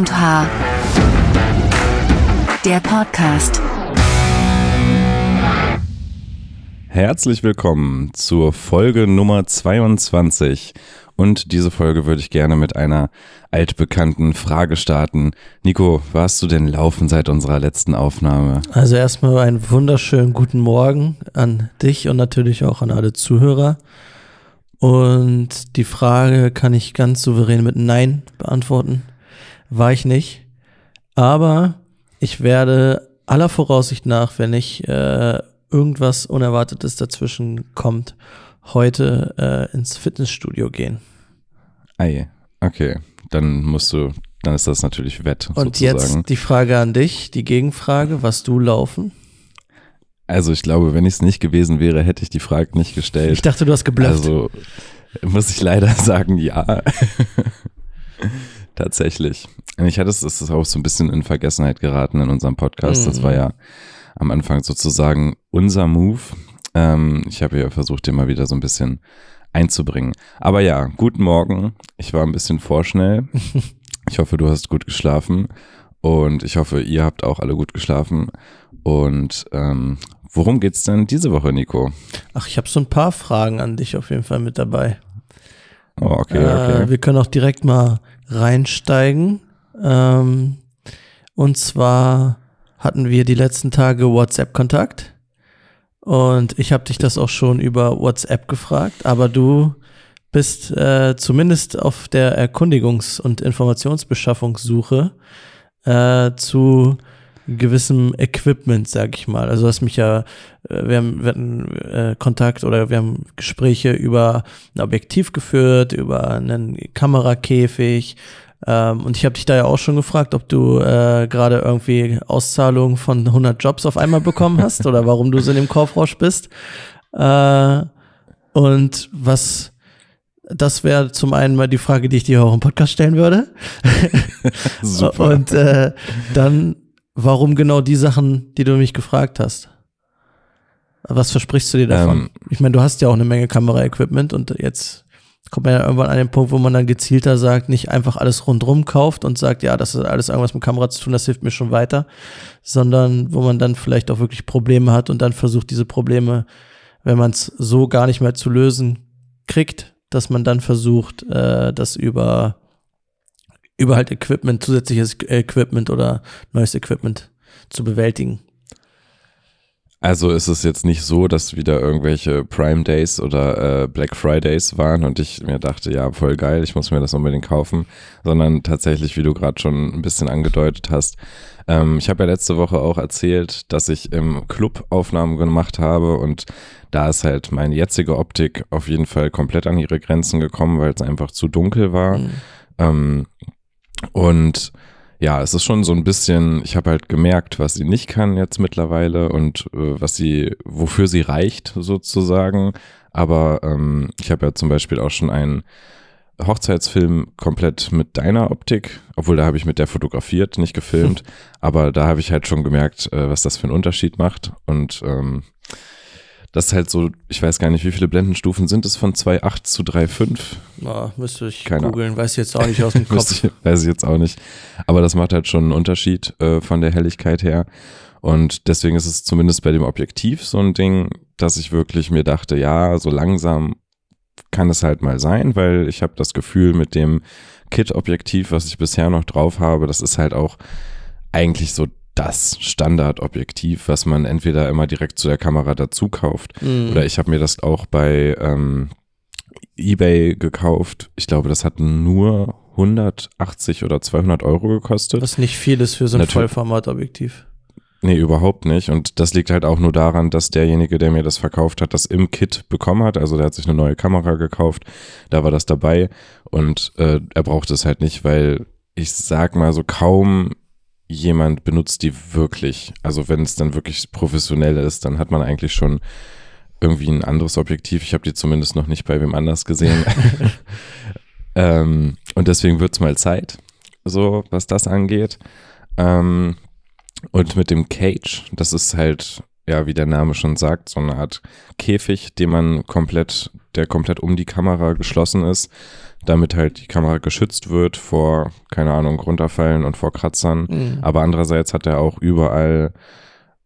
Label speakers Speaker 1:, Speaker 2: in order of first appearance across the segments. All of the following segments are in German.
Speaker 1: und H. Der Podcast.
Speaker 2: Herzlich willkommen zur Folge Nummer 22. Und diese Folge würde ich gerne mit einer altbekannten Frage starten. Nico, warst du denn laufen seit unserer letzten Aufnahme?
Speaker 3: Also erstmal einen wunderschönen guten Morgen an dich und natürlich auch an alle Zuhörer. Und die Frage kann ich ganz souverän mit Nein beantworten. War ich nicht. Aber ich werde aller Voraussicht nach, wenn nicht äh, irgendwas Unerwartetes dazwischen kommt, heute äh, ins Fitnessstudio gehen.
Speaker 2: Ei, okay. Dann musst du, dann ist das natürlich wett.
Speaker 3: Und
Speaker 2: sozusagen.
Speaker 3: jetzt die Frage an dich, die Gegenfrage, was du laufen?
Speaker 2: Also ich glaube, wenn ich es nicht gewesen wäre, hätte ich die Frage nicht gestellt.
Speaker 3: Ich dachte, du hast geblufft.
Speaker 2: Also muss ich leider sagen, ja. Tatsächlich. Ich hatte es, es ist auch so ein bisschen in Vergessenheit geraten in unserem Podcast. Das war ja am Anfang sozusagen unser Move. Ähm, ich habe ja versucht, den mal wieder so ein bisschen einzubringen. Aber ja, guten Morgen. Ich war ein bisschen vorschnell. Ich hoffe, du hast gut geschlafen. Und ich hoffe, ihr habt auch alle gut geschlafen. Und ähm, worum geht's denn diese Woche, Nico?
Speaker 3: Ach, ich habe so ein paar Fragen an dich auf jeden Fall mit dabei.
Speaker 2: Oh, okay, okay.
Speaker 3: Äh, wir können auch direkt mal reinsteigen. Ähm, und zwar hatten wir die letzten Tage WhatsApp-Kontakt. Und ich habe dich das auch schon über WhatsApp gefragt, aber du bist äh, zumindest auf der Erkundigungs- und Informationsbeschaffungssuche äh, zu gewissem Equipment, sag ich mal. Also du hast mich ja, äh, wir haben, wir hatten äh, Kontakt oder wir haben Gespräche über ein Objektiv geführt, über einen Kamerakäfig. Ähm, und ich habe dich da ja auch schon gefragt, ob du äh, gerade irgendwie Auszahlungen von 100 Jobs auf einmal bekommen hast oder warum du so in dem Kaufrausch bist. Äh, und was das wäre zum einen mal die Frage, die ich dir auch im Podcast stellen würde.
Speaker 2: Super.
Speaker 3: Und äh, dann, warum genau die Sachen, die du mich gefragt hast? Was versprichst du dir davon?
Speaker 2: Ähm,
Speaker 3: ich meine, du hast ja auch eine Menge Kameraequipment und jetzt kommt man ja irgendwann an den Punkt, wo man dann gezielter sagt, nicht einfach alles rundrum kauft und sagt, ja, das ist alles irgendwas mit Kamera zu tun, das hilft mir schon weiter, sondern wo man dann vielleicht auch wirklich Probleme hat und dann versucht, diese Probleme, wenn man es so gar nicht mehr zu lösen kriegt, dass man dann versucht, äh, das über, über halt Equipment, zusätzliches Equipment oder neues Equipment zu bewältigen.
Speaker 2: Also ist es jetzt nicht so, dass wieder irgendwelche Prime Days oder äh, Black Fridays waren und ich mir dachte, ja, voll geil, ich muss mir das unbedingt kaufen, sondern tatsächlich, wie du gerade schon ein bisschen angedeutet hast. Ähm, ich habe ja letzte Woche auch erzählt, dass ich im Club Aufnahmen gemacht habe und da ist halt meine jetzige Optik auf jeden Fall komplett an ihre Grenzen gekommen, weil es einfach zu dunkel war.
Speaker 3: Mhm.
Speaker 2: Ähm, und ja, es ist schon so ein bisschen, ich habe halt gemerkt, was sie nicht kann jetzt mittlerweile und äh, was sie, wofür sie reicht sozusagen. Aber ähm, ich habe ja zum Beispiel auch schon einen Hochzeitsfilm komplett mit deiner Optik, obwohl da habe ich mit der fotografiert, nicht gefilmt. aber da habe ich halt schon gemerkt, äh, was das für einen Unterschied macht. Und ähm, das ist halt so, ich weiß gar nicht, wie viele Blendenstufen sind es von 2,8 zu 3,5?
Speaker 3: Oh, müsste ich
Speaker 2: Keine
Speaker 3: googeln, weiß ich jetzt auch nicht aus dem Kopf.
Speaker 2: Ich, weiß ich jetzt auch nicht. Aber das macht halt schon einen Unterschied äh, von der Helligkeit her. Und deswegen ist es zumindest bei dem Objektiv so ein Ding, dass ich wirklich mir dachte, ja, so langsam kann es halt mal sein, weil ich habe das Gefühl mit dem Kit-Objektiv, was ich bisher noch drauf habe, das ist halt auch eigentlich so das Standardobjektiv, was man entweder immer direkt zu der Kamera dazu kauft.
Speaker 3: Mhm.
Speaker 2: Oder ich habe mir das auch bei ähm, eBay gekauft. Ich glaube, das hat nur 180 oder 200 Euro gekostet.
Speaker 3: Was nicht viel ist für so ein. Vollformatobjektiv.
Speaker 2: Nee, überhaupt nicht. Und das liegt halt auch nur daran, dass derjenige, der mir das verkauft hat, das im Kit bekommen hat. Also der hat sich eine neue Kamera gekauft, da war das dabei und äh, er braucht es halt nicht, weil ich sag mal so kaum jemand benutzt die wirklich. Also wenn es dann wirklich professionell ist, dann hat man eigentlich schon irgendwie ein anderes Objektiv. Ich habe die zumindest noch nicht bei wem anders gesehen. ähm, und deswegen wird's mal Zeit, so was das angeht. Ähm, und mit dem Cage, das ist halt, ja, wie der Name schon sagt, so eine Art Käfig, den man komplett, der komplett um die Kamera geschlossen ist. Damit halt die Kamera geschützt wird vor, keine Ahnung, runterfallen und vor Kratzern.
Speaker 3: Mhm.
Speaker 2: Aber andererseits hat er auch überall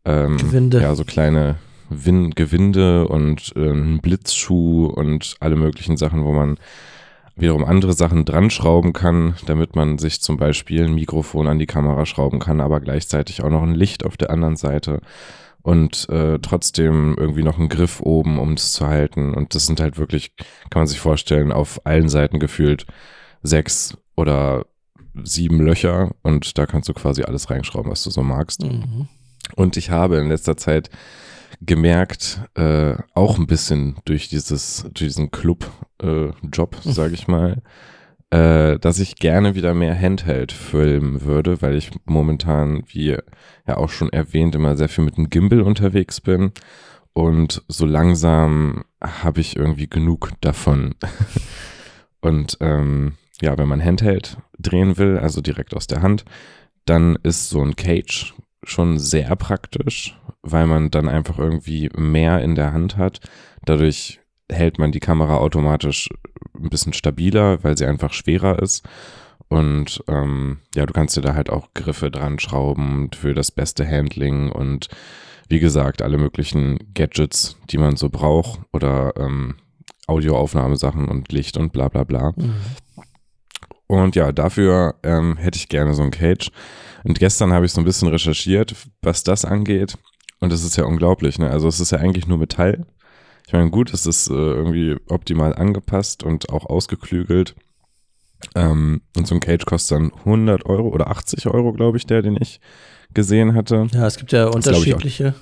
Speaker 2: ähm,
Speaker 3: Gewinde.
Speaker 2: ja so kleine Win Gewinde und äh, einen Blitzschuh und alle möglichen Sachen, wo man wiederum andere Sachen dran schrauben kann, damit man sich zum Beispiel ein Mikrofon an die Kamera schrauben kann, aber gleichzeitig auch noch ein Licht auf der anderen Seite und äh, trotzdem irgendwie noch einen Griff oben, um es zu halten. Und das sind halt wirklich, kann man sich vorstellen, auf allen Seiten gefühlt sechs oder sieben Löcher und da kannst du quasi alles reinschrauben, was du so magst.
Speaker 3: Mhm.
Speaker 2: Und ich habe in letzter Zeit gemerkt, äh, auch ein bisschen durch dieses, durch diesen Club-Job, äh, sage ich mal, äh, dass ich gerne wieder mehr Handheld filmen würde, weil ich momentan, wie ja auch schon erwähnt, immer sehr viel mit dem Gimbal unterwegs bin. Und so langsam habe ich irgendwie genug davon. Und ähm, ja, wenn man Handheld drehen will, also direkt aus der Hand, dann ist so ein Cage schon sehr praktisch, weil man dann einfach irgendwie mehr in der Hand hat. Dadurch hält man die Kamera automatisch ein bisschen stabiler, weil sie einfach schwerer ist. Und ähm, ja, du kannst dir da halt auch Griffe dran schrauben für das beste Handling und wie gesagt, alle möglichen Gadgets, die man so braucht oder ähm, Audioaufnahmesachen und Licht und bla bla bla.
Speaker 3: Mhm.
Speaker 2: Und ja, dafür ähm, hätte ich gerne so ein Cage. Und gestern habe ich so ein bisschen recherchiert, was das angeht. Und das ist ja unglaublich, ne? Also es ist ja eigentlich nur Metall. Ich meine, gut, es ist äh, irgendwie optimal angepasst und auch ausgeklügelt. Ähm, und so ein Cage kostet dann 100 Euro oder 80 Euro, glaube ich, der, den ich gesehen hatte.
Speaker 3: Ja, es gibt ja
Speaker 2: Das glaub ich auch.
Speaker 3: unterschiedliche.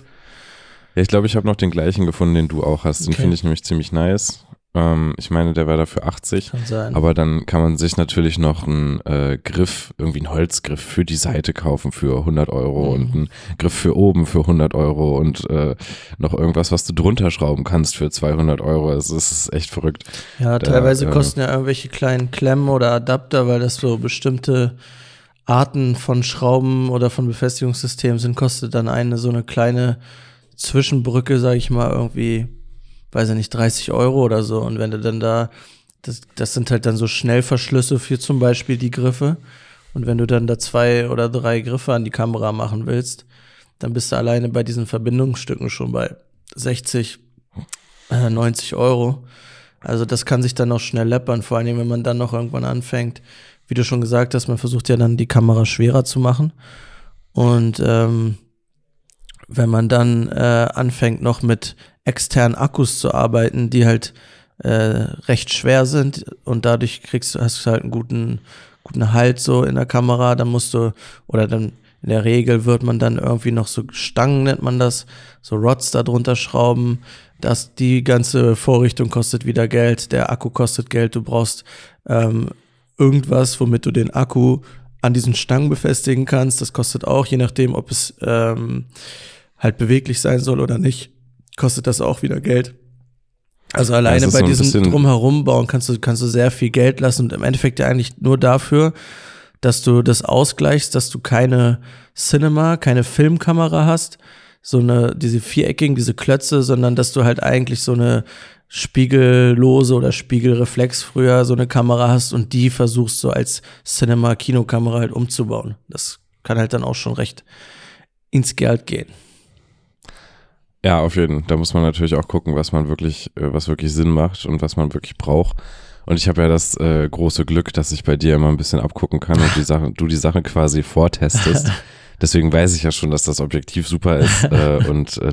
Speaker 2: Ja, ich glaube, ich habe noch den gleichen gefunden, den du auch hast. Den
Speaker 3: Okay.
Speaker 2: finde ich nämlich ziemlich nice. Ähm, ich meine, der war dafür 80.
Speaker 3: Kann sein.
Speaker 2: Aber dann kann man sich natürlich noch einen äh, Griff, irgendwie einen Holzgriff für die Seite kaufen für 100 Euro
Speaker 3: Mhm.
Speaker 2: und einen Griff für oben für 100 Euro und äh, noch irgendwas, was du drunter schrauben kannst für 200 Euro. Es ist echt verrückt.
Speaker 3: Ja,
Speaker 2: Da,
Speaker 3: teilweise
Speaker 2: äh,
Speaker 3: kosten ja irgendwelche kleinen Klemmen oder Adapter, weil das so bestimmte Arten von Schrauben oder von Befestigungssystemen sind, kostet dann eine so eine kleine Zwischenbrücke, sag ich mal, irgendwie, weiß ich nicht, 30 Euro oder so. Und wenn du dann da, das, das sind halt dann so Schnellverschlüsse für zum Beispiel die Griffe. Und wenn du dann da zwei oder drei Griffe an die Kamera machen willst, dann bist du alleine bei diesen Verbindungsstücken schon bei 60, äh, 90 Euro. Also das kann sich dann auch schnell läppern, vor allem wenn man dann noch irgendwann anfängt. Wie du schon gesagt hast, man versucht ja dann die Kamera schwerer zu machen. Und ähm, wenn man dann äh, anfängt noch mit externen Akkus zu arbeiten, die halt äh, recht schwer sind und dadurch kriegst du, hast halt einen guten, guten Halt so in der Kamera, dann musst du, oder dann in der Regel wird man dann irgendwie noch so Stangen, nennt man das, so Rods da drunter schrauben. Das, die ganze Vorrichtung kostet wieder Geld, der Akku kostet Geld, du brauchst ähm, irgendwas, womit du den Akku an diesen Stangen befestigen kannst. Das kostet auch, je nachdem, ob es ähm, halt beweglich sein soll oder nicht, kostet das auch wieder Geld. Also alleine bei
Speaker 2: so
Speaker 3: diesem Drumherum bauen kannst du, kannst du sehr viel Geld lassen und im Endeffekt ja eigentlich nur dafür, dass du das ausgleichst, dass du keine Cinema, keine Filmkamera hast, so eine, diese viereckigen, diese Klötze, sondern dass du halt eigentlich so eine spiegellose oder Spiegelreflex früher so eine Kamera hast und die versuchst so als Cinema-Kinokamera halt umzubauen. Das kann halt dann auch schon recht ins Geld gehen.
Speaker 2: Ja, auf jeden Fall. Da muss man natürlich auch gucken, was man wirklich, äh, was wirklich Sinn macht und was man wirklich braucht. Und ich habe ja das äh, große Glück, dass ich bei dir immer ein bisschen abgucken kann und die Sache, du die Sache quasi vortestest. Deswegen weiß ich ja schon, dass das Objektiv super ist äh, und äh,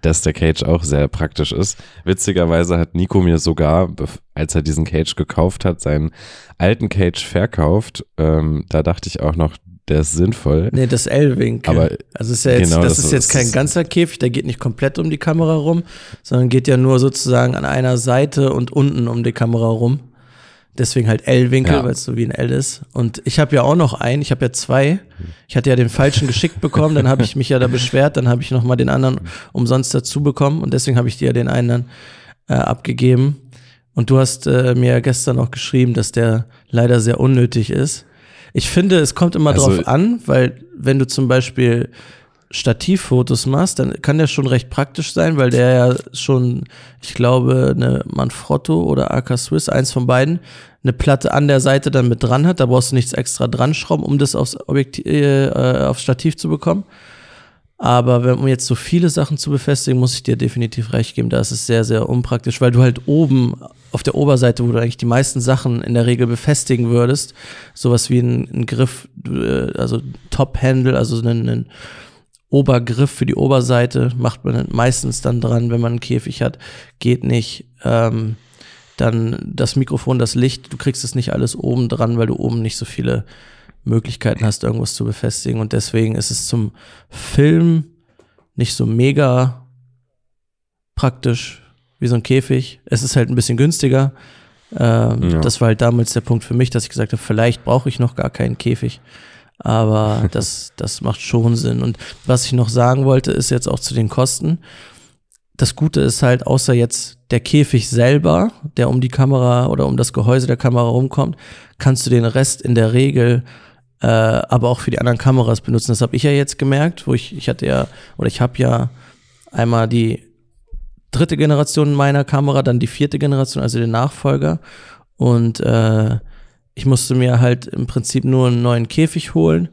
Speaker 2: dass der Cage auch sehr praktisch ist. Witzigerweise hat Nico mir sogar, als er diesen Cage gekauft hat, seinen alten Cage verkauft. Ähm, da dachte ich auch noch, der ist sinnvoll.
Speaker 3: Nee, das L-Winkel.
Speaker 2: Aber
Speaker 3: also ist ja jetzt,
Speaker 2: genau,
Speaker 3: das,
Speaker 2: das
Speaker 3: ist jetzt kein ganzer Käfig, der geht nicht komplett um die Kamera rum, sondern geht ja nur sozusagen an einer Seite und unten um die Kamera rum. Deswegen halt L-Winkel,
Speaker 2: Ja.
Speaker 3: weil es so wie ein L ist. Und ich habe ja auch noch einen, ich habe ja zwei. Ich hatte ja den falschen geschickt bekommen, dann habe ich mich ja da beschwert, dann habe ich noch mal den anderen umsonst dazu bekommen und deswegen habe ich dir ja den einen dann äh, abgegeben. Und du hast äh, mir ja gestern noch geschrieben, dass der leider sehr unnötig ist. Ich finde, es kommt immer
Speaker 2: Also-
Speaker 3: drauf an, weil wenn du zum Beispiel Stativfotos machst, dann kann der schon recht praktisch sein, weil der ja schon, ich glaube, eine Manfrotto oder AK Swiss, eins von beiden, eine Platte an der Seite dann mit dran hat. Da brauchst du nichts extra dran schrauben, um das aufs, Objektiv, äh, aufs Stativ zu bekommen. Aber wenn, um jetzt so viele Sachen zu befestigen, muss ich dir definitiv recht geben. Da ist es sehr, sehr unpraktisch, weil du halt oben auf der Oberseite, wo du eigentlich die meisten Sachen in der Regel befestigen würdest, sowas wie ein, ein Griff, äh, also Top-Handle, also einen, einen Obergriff für die Oberseite macht man meistens dann dran, wenn man einen Käfig hat. Geht nicht. Ähm, dann das Mikrofon, das Licht, du kriegst es nicht alles oben dran, weil du oben nicht so viele Möglichkeiten hast, irgendwas zu befestigen. Und deswegen ist es zum Film nicht so mega praktisch wie so ein Käfig. Es ist halt ein bisschen günstiger. Ähm, ja. Das war halt damals der Punkt für mich, dass ich gesagt habe, vielleicht brauche ich noch gar keinen Käfig. Aber das, das macht schon Sinn. Und was ich noch sagen wollte, ist jetzt auch zu den Kosten. Das Gute ist halt, außer jetzt der Käfig selber, der um die Kamera oder um das Gehäuse der Kamera rumkommt, kannst du den Rest in der Regel äh, aber auch für die anderen Kameras benutzen. Das habe ich ja jetzt gemerkt, wo ich, ich hatte ja, oder ich habe ja einmal die dritte Generation meiner Kamera, dann die vierte Generation, also den Nachfolger. Und äh, ich musste mir halt im Prinzip nur einen neuen Käfig holen.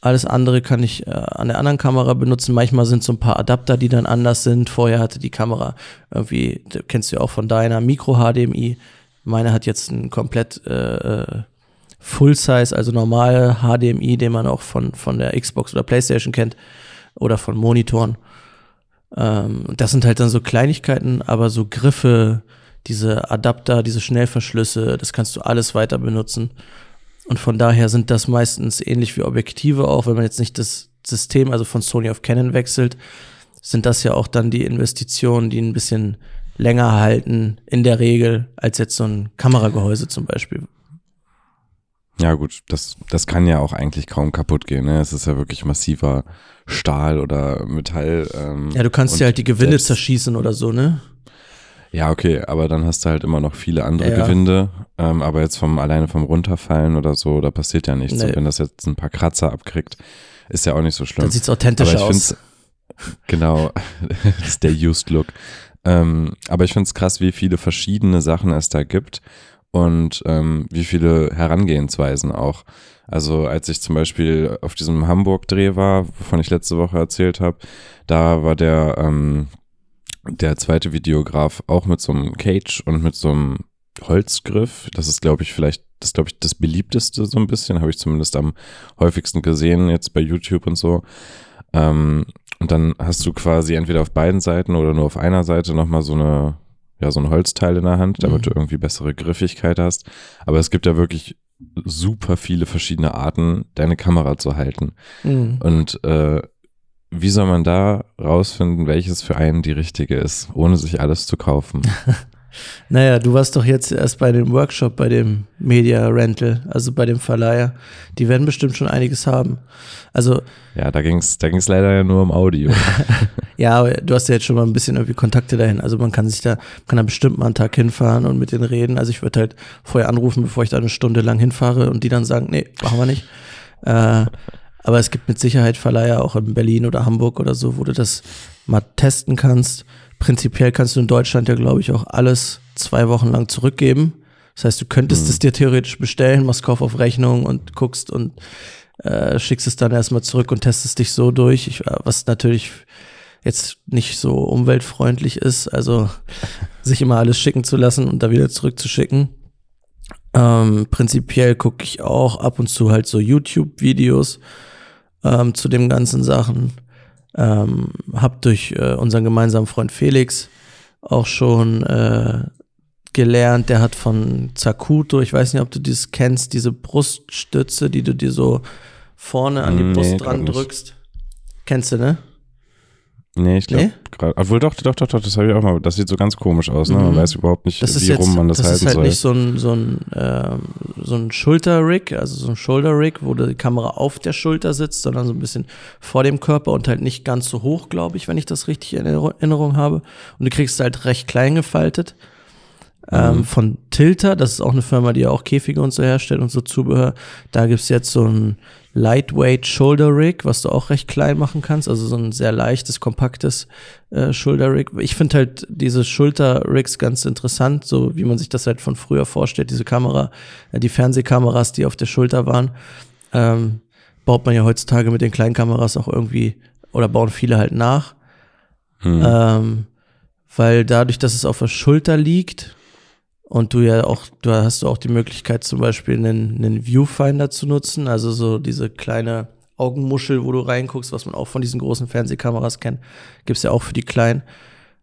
Speaker 3: Alles andere kann ich äh, an der anderen Kamera benutzen. Manchmal sind so ein paar Adapter, die dann anders sind. Vorher hatte die Kamera irgendwie, kennst du ja auch von deiner, Micro-HDMI. Meine hat jetzt ein komplett äh, äh Full-Size, also normale HDMI, den man auch von, von der Xbox oder PlayStation kennt oder von Monitoren. Ähm, das sind halt dann so Kleinigkeiten, aber so Griffe, diese Adapter, diese Schnellverschlüsse, das kannst du alles weiter benutzen. Und von daher sind das meistens ähnlich wie Objektive auch, wenn man jetzt nicht das System, also von Sony auf Canon wechselt, sind das ja auch dann die Investitionen, die ein bisschen länger halten, in der Regel, als jetzt so ein Kameragehäuse zum Beispiel.
Speaker 2: Ja, gut, das, das kann ja auch eigentlich kaum kaputt gehen. Ne? Es ist ja wirklich massiver Stahl oder Metall. Ähm,
Speaker 3: ja, du kannst ja halt die Gewinde selbst, zerschießen oder so, ne?
Speaker 2: Ja, okay, aber dann hast du halt immer noch viele andere ja. Gewinde. Ähm, aber jetzt vom alleine vom Runterfallen oder so, da passiert ja nichts. Nee. Und wenn das jetzt ein paar Kratzer abkriegt, ist ja auch nicht so schlimm. Dann
Speaker 3: sieht's authentisch aus.
Speaker 2: Genau, das ist der Used Look. Ähm, aber ich finde es krass, wie viele verschiedene Sachen es da gibt und ähm, wie viele Herangehensweisen auch. Also als ich zum Beispiel auf diesem Hamburg-Dreh war, wovon ich letzte Woche erzählt habe, da war der, ähm, der zweite Videograf auch mit so einem Cage und mit so einem Holzgriff. Das ist, glaube ich, vielleicht, das glaube ich, das beliebteste so ein bisschen, habe ich zumindest am häufigsten gesehen, jetzt bei YouTube und so. Ähm, und dann hast du quasi entweder auf beiden Seiten oder nur auf einer Seite nochmal so eine ja, so ein Holzteil in der Hand, damit mhm. du irgendwie bessere Griffigkeit hast. Aber es gibt ja wirklich super viele verschiedene Arten, deine Kamera zu halten. Mhm. Und äh, wie soll man da rausfinden, welches für einen die richtige ist, ohne sich alles zu kaufen?
Speaker 3: Naja, du warst doch jetzt erst bei dem Workshop, bei dem Media Rental, also bei dem Verleiher. Die werden bestimmt schon einiges haben. Also.
Speaker 2: Ja, da ging es da ging's leider ja nur um Audio.
Speaker 3: ja, aber du hast ja jetzt schon mal ein bisschen irgendwie Kontakte dahin. Also man kann sich da, kann da bestimmt mal einen Tag hinfahren und mit denen reden. Also ich würde halt vorher anrufen, bevor ich da eine Stunde lang hinfahre und die dann sagen, nee, machen wir nicht. Äh, aber es gibt mit Sicherheit Verleiher auch in Berlin oder Hamburg oder so, wo du das mal testen kannst prinzipiell kannst du in Deutschland ja, glaube ich, auch alles zwei Wochen lang zurückgeben. Das heißt, du könntest mhm. es dir theoretisch bestellen, machst Kauf auf Rechnung und guckst und äh, schickst es dann erstmal zurück und testest dich so durch, ich, was natürlich jetzt nicht so umweltfreundlich ist, also sich immer alles schicken zu lassen und da wieder zurückzuschicken. Ähm, prinzipiell gucke ich auch ab und zu halt so YouTube-Videos ähm, zu den ganzen Sachen. Ähm, hab durch äh, unseren gemeinsamen Freund Felix auch schon äh, gelernt. Der hat von Zakuto, ich weiß nicht, ob du das kennst, diese Bruststütze, die du dir so vorne an die Brust nee, dran drückst. Kennst du, ne?
Speaker 2: Nee, ich glaube nee? gerade. Obwohl doch, doch, doch, doch, das habe ich auch mal. Das sieht so ganz komisch aus, ne? Man mhm. weiß überhaupt nicht, wie jetzt, rum man das, das halten soll.
Speaker 3: Das ist halt nicht so ein, so ein, äh, so ein Schulter-Rig, also so ein Shoulder-Rig, wo die Kamera auf der Schulter sitzt, sondern so ein bisschen vor dem Körper und halt nicht ganz so hoch, glaube ich, wenn ich das richtig in Erinnerung habe. Und du kriegst halt recht klein gefaltet. ähm, mhm. von Tilter. Das ist auch eine Firma, die auch Käfige und so herstellt und so Zubehör. Da gibt's jetzt so ein Lightweight Shoulder Rig, was du auch recht klein machen kannst. Also so ein sehr leichtes, kompaktes äh, Shoulder Rig. Ich finde halt diese Schulter Rigs ganz interessant, so wie man sich das halt von früher vorstellt. Diese Kamera, äh, die Fernsehkameras, die auf der Schulter waren, ähm, baut man ja heutzutage mit den kleinen Kameras auch irgendwie oder bauen viele halt nach. Hm. Ähm, weil dadurch, dass es auf der Schulter liegt und du ja auch, du hast du auch die Möglichkeit zum Beispiel einen, einen Viewfinder zu nutzen, also so diese kleine Augenmuschel, wo du reinguckst, was man auch von diesen großen Fernsehkameras kennt, gibt's ja auch für die kleinen.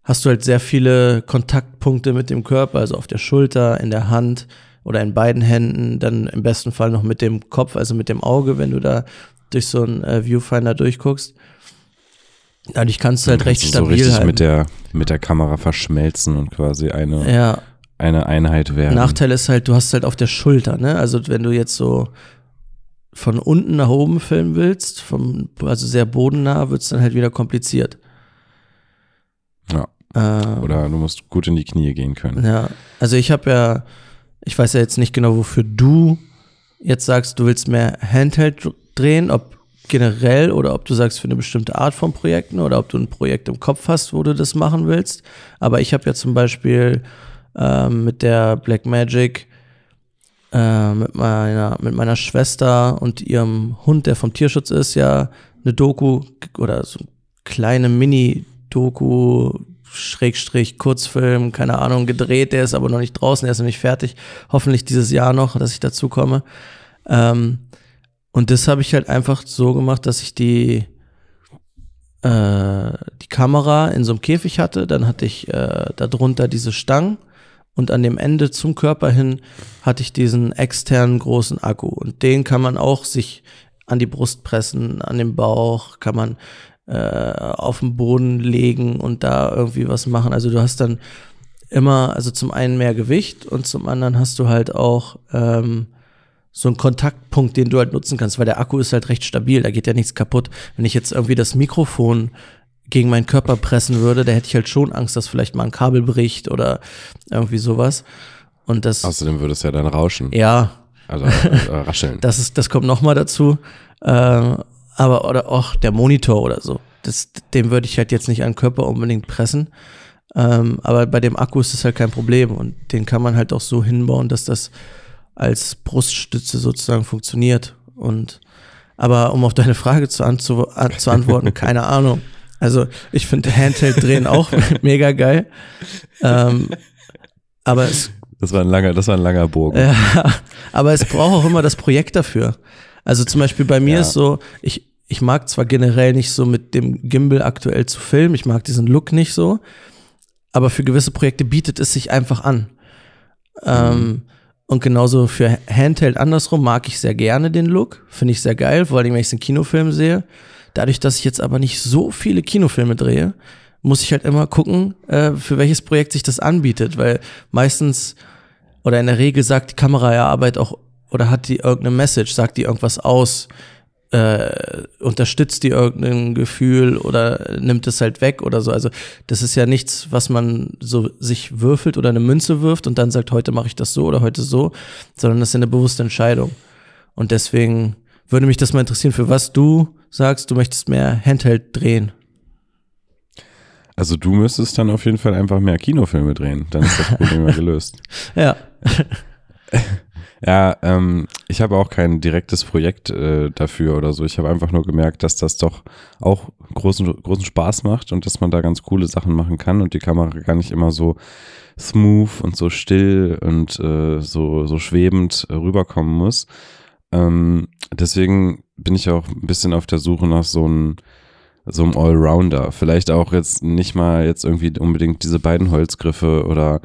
Speaker 3: Hast du halt sehr viele Kontaktpunkte mit dem Körper, also auf der Schulter, in der Hand oder in beiden Händen, dann im besten Fall noch mit dem Kopf, also mit dem Auge, wenn du da durch so einen äh, Viewfinder durchguckst. Dadurch kannst du halt recht stabil so richtig halten.
Speaker 2: mit der mit der Kamera verschmelzen und quasi eine
Speaker 3: ja.
Speaker 2: Eine Einheit werden.
Speaker 3: Nachteil ist halt, du hast halt auf der Schulter, ne? Also wenn du jetzt so von unten nach oben filmen willst, vom, also sehr bodennah, wird es dann halt wieder kompliziert.
Speaker 2: Ja. Ähm, Oder du musst gut in die Knie gehen können.
Speaker 3: Ja. Also ich habe ja, ich weiß ja jetzt nicht genau, wofür du jetzt sagst, du willst mehr Handheld drehen, ob generell oder ob du sagst für eine bestimmte Art von Projekten oder ob du ein Projekt im Kopf hast, wo du das machen willst. Aber ich habe ja zum Beispiel ähm, mit der Black Magic äh, mit meiner mit meiner Schwester und ihrem Hund, der vom Tierschutz ist, ja eine Doku oder so eine kleine Mini-Doku Schrägstrich Kurzfilm, keine Ahnung, gedreht. Der ist aber noch nicht draußen, der ist noch nicht fertig. Hoffentlich dieses Jahr noch, dass ich dazu komme. Ähm, und das habe ich halt einfach so gemacht, dass ich die, äh, die Kamera in so einem Käfig hatte. Dann hatte ich äh, darunter diese Stangen und an dem Ende zum Körper hin hatte ich diesen externen großen Akku. Und den kann man auch sich an die Brust pressen, an den Bauch, kann man äh, auf den Boden legen und da irgendwie was machen. Also du hast dann immer, also zum einen mehr Gewicht und zum anderen hast du halt auch ähm, so ein Kontaktpunkt, den du halt nutzen kannst, weil der Akku ist halt recht stabil, da geht ja nichts kaputt. Wenn ich jetzt irgendwie das Mikrofon gegen meinen Körper pressen würde, da hätte ich halt schon Angst, dass vielleicht mal ein Kabel bricht oder irgendwie sowas. Und das.
Speaker 2: Außerdem würde es ja dann rauschen.
Speaker 3: Ja.
Speaker 2: Also äh, rascheln.
Speaker 3: das ist, das kommt noch mal dazu. Äh, aber oder auch der Monitor oder so. Das, dem würde ich halt jetzt nicht an den Körper unbedingt pressen. Ähm, aber bei dem Akku ist das halt kein Problem und den kann man halt auch so hinbauen, dass das als Bruststütze sozusagen funktioniert. Und aber um auf deine Frage zu, anzu, zu antworten, keine Ahnung. Also ich finde Handheld-Drehen auch mega geil. Ähm, aber es.
Speaker 2: Das war ein langer, das war ein langer Bogen.
Speaker 3: Ja, aber es braucht auch immer das Projekt dafür. Also zum Beispiel bei mir ja. ist so, ich, ich mag zwar generell nicht so mit dem Gimbal aktuell zu filmen, ich mag diesen Look nicht so, aber für gewisse Projekte bietet es sich einfach an. Ähm, mhm. Ähm, und genauso für Handheld andersrum mag ich sehr gerne den Look. Finde ich sehr geil, vor allem wenn ich es in Kinofilmen sehe. Dadurch, dass ich jetzt aber nicht so viele Kinofilme drehe, muss ich halt immer gucken, äh, für welches Projekt sich das anbietet, weil meistens oder in der Regel sagt die Kamera ja Arbeit auch oder hat die irgendeine Message, sagt die irgendwas aus, äh, unterstützt die irgendein Gefühl oder nimmt es halt weg oder so. Also das ist ja nichts, was man so sich würfelt oder eine Münze wirft und dann sagt, heute mache ich das so oder heute so, sondern das ist eine bewusste Entscheidung. Und deswegen würde mich das mal interessieren, für was du sagst, du möchtest mehr Handheld drehen.
Speaker 2: Also du müsstest dann auf jeden Fall einfach mehr Kinofilme drehen, dann ist das Problem ja gelöst.
Speaker 3: Ja.
Speaker 2: Ja, ähm, ich habe auch kein direktes Projekt äh, dafür oder so. Ich habe einfach nur gemerkt, dass das doch auch großen, großen Spaß macht und dass man da ganz coole Sachen machen kann und die Kamera gar nicht immer so smooth und so still und äh, so, so schwebend äh, rüberkommen muss. Ähm, deswegen bin ich auch ein bisschen auf der Suche nach so einem so einem Allrounder. Vielleicht auch jetzt nicht mal jetzt irgendwie unbedingt diese beiden Holzgriffe oder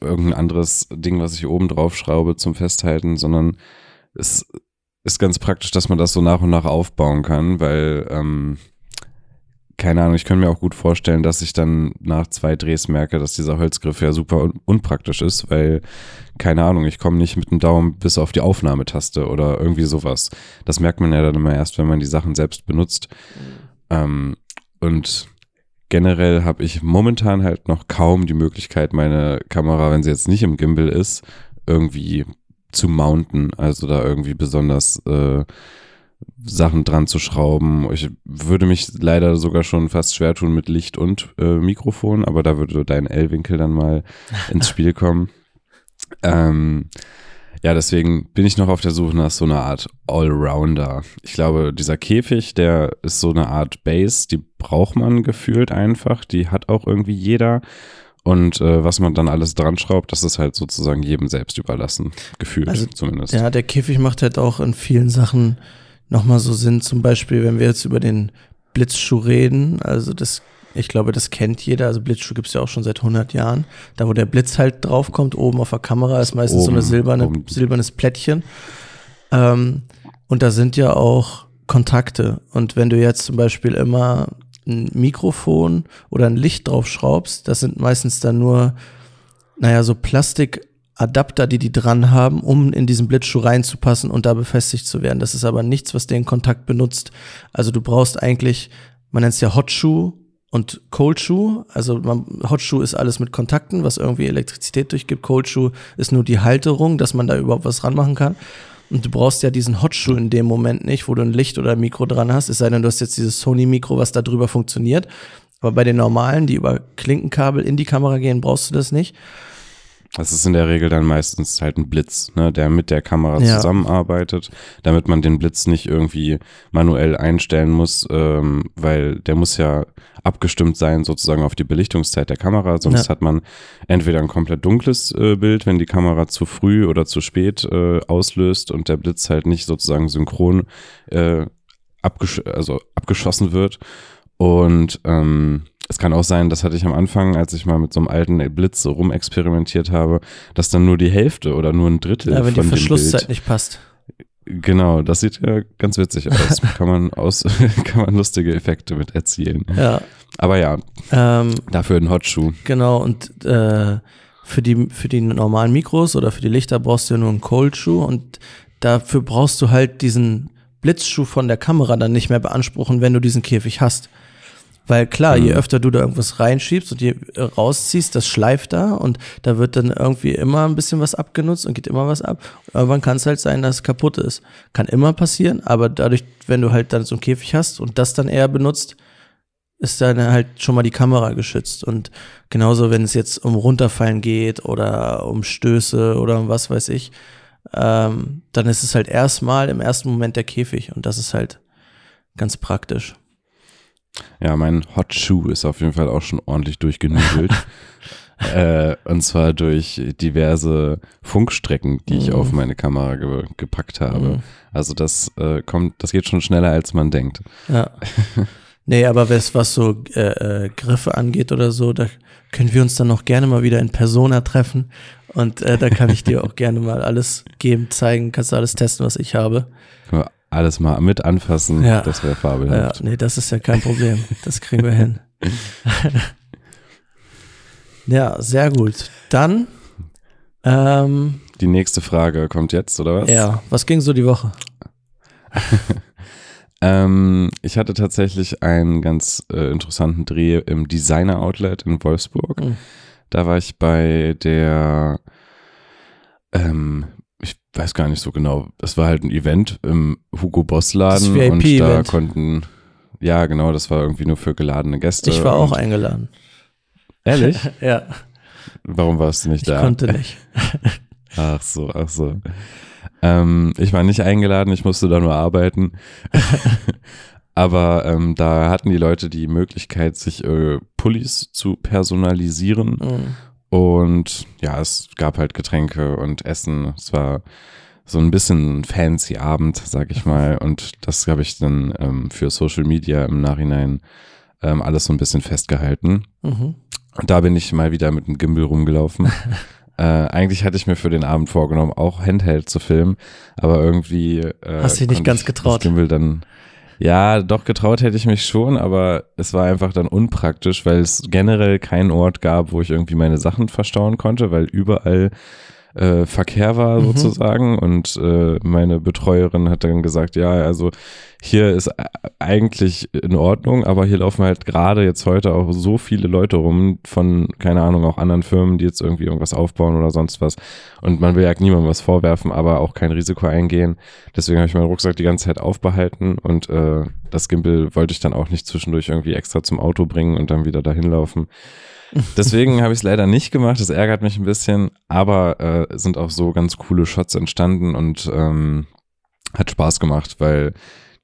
Speaker 2: irgendein anderes Ding, was ich oben drauf schraube zum Festhalten, sondern es ist ganz praktisch, dass man das so nach und nach aufbauen kann, weil, ähm, keine Ahnung, ich könnte mir auch gut vorstellen, dass ich dann nach zwei Drehs merke, dass dieser Holzgriff ja super un unpraktisch ist, weil, keine Ahnung, ich komme nicht mit dem Daumen bis auf die Aufnahmetaste oder irgendwie sowas. Das merkt man ja dann immer erst, wenn man die Sachen selbst benutzt. Ähm, und generell habe ich momentan halt noch kaum die Möglichkeit, meine Kamera, wenn sie jetzt nicht im Gimbal ist, irgendwie zu mounten, also da irgendwie besonders äh, Sachen dran zu schrauben. Ich würde mich leider sogar schon fast schwer tun mit Licht und äh, Mikrofon, aber da würde dein L-Winkel dann mal ins Spiel kommen. Ähm, ja, deswegen bin ich noch auf der Suche nach so einer Art Allrounder. Ich glaube, dieser Käfig, der ist so eine Art Base, die braucht man gefühlt einfach. Die hat auch irgendwie jeder. Und äh, was man dann alles dran schraubt, das ist halt sozusagen jedem selbst überlassen, gefühlt also, zumindest.
Speaker 3: Ja, der Käfig macht halt auch in vielen Sachen nochmal so Sinn. Zum Beispiel, wenn wir jetzt über den Blitzschuh reden, also das ich glaube, das kennt jeder. Also Blitzschuh gibt es ja auch schon seit 100 Jahren. Da, wo der Blitz halt draufkommt, oben auf der Kamera, ist meistens oben, so eine silberne, silbernes Plättchen. Ähm, und da sind ja auch Kontakte. Und wenn du jetzt zum Beispiel immer ein Mikrofon oder ein Licht draufschraubst, das sind meistens dann nur, naja, so Plastikadapter, die die dran haben, um in diesen Blitzschuh reinzupassen und da befestigt zu werden. Das ist aber nichts, was den Kontakt benutzt. Also du brauchst eigentlich, man nennt es ja Hot Shoe und Cold Shoe, also man, Hot Shoe ist alles mit Kontakten, was irgendwie Elektrizität durchgibt. Cold Shoe ist nur die Halterung, dass man da überhaupt was ranmachen kann. Und du brauchst ja diesen Hot Shoe in dem Moment nicht, wo du ein Licht oder ein Mikro dran hast, es sei denn, du hast jetzt dieses Sony-Mikro, was da drüber funktioniert. Aber bei den normalen, die über Klinkenkabel in die Kamera gehen, brauchst du das nicht.
Speaker 2: Das ist in der Regel dann meistens halt ein Blitz, ne, der mit der Kamera ja. zusammenarbeitet, damit man den Blitz nicht irgendwie manuell einstellen muss, ähm, weil der muss ja abgestimmt sein sozusagen auf die Belichtungszeit der Kamera, sonst ja. hat man entweder ein komplett dunkles äh, Bild, wenn die Kamera zu früh oder zu spät äh, auslöst und der Blitz halt nicht sozusagen synchron äh, abgesch also abgeschossen wird und ähm, es kann auch sein, das hatte ich am Anfang, als ich mal mit so einem alten Blitz so rumexperimentiert habe, dass dann nur die Hälfte oder nur ein Drittel ja, wenn von die
Speaker 3: Verschlusszeit
Speaker 2: Bild,
Speaker 3: nicht passt.
Speaker 2: Genau, das sieht ja ganz witzig aus. kann man aus, kann man lustige Effekte mit erzielen.
Speaker 3: Ja.
Speaker 2: Aber ja, ähm, dafür ein Hotschuh.
Speaker 3: Genau, und äh, für die, für die normalen Mikros oder für die Lichter brauchst du ja nur einen Cold Shoe und dafür brauchst du halt diesen Blitzschuh von der Kamera dann nicht mehr beanspruchen, wenn du diesen Käfig hast. Weil klar, mhm. je öfter du da irgendwas reinschiebst und je äh, rausziehst, das schleift da und da wird dann irgendwie immer ein bisschen was abgenutzt und geht immer was ab. Irgendwann kann es halt sein, dass es kaputt ist. Kann immer passieren, aber dadurch, wenn du halt dann so einen Käfig hast und das dann eher benutzt, ist dann halt schon mal die Kamera geschützt. Und genauso, wenn es jetzt um Runterfallen geht oder um Stöße oder um was weiß ich, ähm, dann ist es halt erstmal im ersten Moment der Käfig und das ist halt ganz praktisch.
Speaker 2: Ja, mein Hot Shoe ist auf jeden Fall auch schon ordentlich durchgenudelt. äh, und zwar durch diverse Funkstrecken, die ich auf mhm. meine Kamera ge gepackt habe. Mhm. Also das äh, kommt, das geht schon schneller, als man denkt.
Speaker 3: Ja. Nee, aber was, was so äh, äh, Griffe angeht oder so, da können wir uns dann noch gerne mal wieder in Persona treffen. Und äh, da kann ich dir auch gerne mal alles geben, zeigen, kannst du alles testen, was ich habe.
Speaker 2: Alles mal mit anfassen, ja. das wäre fabelhaft.
Speaker 3: Ja, nee, das ist ja kein Problem. Das kriegen wir hin. ja, sehr gut. Dann ähm,
Speaker 2: die nächste Frage kommt jetzt, oder was?
Speaker 3: Ja, was ging so die Woche?
Speaker 2: ähm, ich hatte tatsächlich einen ganz äh, interessanten Dreh im Designer Outlet in Wolfsburg. Mhm. Da war ich bei der ähm, weiß gar nicht so genau. Es war halt ein Event im Hugo Boss Laden und da konnten, ja genau, das war irgendwie nur für geladene Gäste.
Speaker 3: Ich war auch eingeladen.
Speaker 2: Ehrlich?
Speaker 3: ja.
Speaker 2: Warum warst du nicht
Speaker 3: ich
Speaker 2: da?
Speaker 3: Ich konnte nicht.
Speaker 2: ach so, ach so. Ähm, ich war nicht eingeladen, ich musste da nur arbeiten. Aber ähm, da hatten die Leute die Möglichkeit, sich äh, Pullis zu personalisieren. Mhm. Und ja, es gab halt Getränke und Essen. Es war so ein bisschen ein fancy Abend, sag ich mal. Und das habe ich dann ähm, für Social Media im Nachhinein ähm, alles so ein bisschen festgehalten. Mhm. Und da bin ich mal wieder mit dem Gimbal rumgelaufen. äh, eigentlich hatte ich mir für den Abend vorgenommen, auch Handheld zu filmen, aber irgendwie
Speaker 3: äh, hast du dich nicht ganz getraut.
Speaker 2: Das Gimbal dann ja, doch getraut hätte ich mich schon, aber es war einfach dann unpraktisch, weil es generell keinen Ort gab, wo ich irgendwie meine Sachen verstauen konnte, weil überall äh, Verkehr war
Speaker 3: Mhm.
Speaker 2: sozusagen und äh, meine Betreuerin hat dann gesagt, ja, also hier ist eigentlich in Ordnung, aber hier laufen halt gerade jetzt heute auch so viele Leute rum von, keine Ahnung, auch anderen Firmen, die jetzt irgendwie irgendwas aufbauen oder sonst was. Und man will ja niemandem was vorwerfen, aber auch kein Risiko eingehen. Deswegen habe ich meinen Rucksack die ganze Zeit aufbehalten und äh, das Gimbal wollte ich dann auch nicht zwischendurch irgendwie extra zum Auto bringen und dann wieder dahin laufen. Deswegen habe ich es leider nicht gemacht. Das ärgert mich ein bisschen, aber äh, sind auch so ganz coole Shots entstanden und ähm, hat Spaß gemacht, weil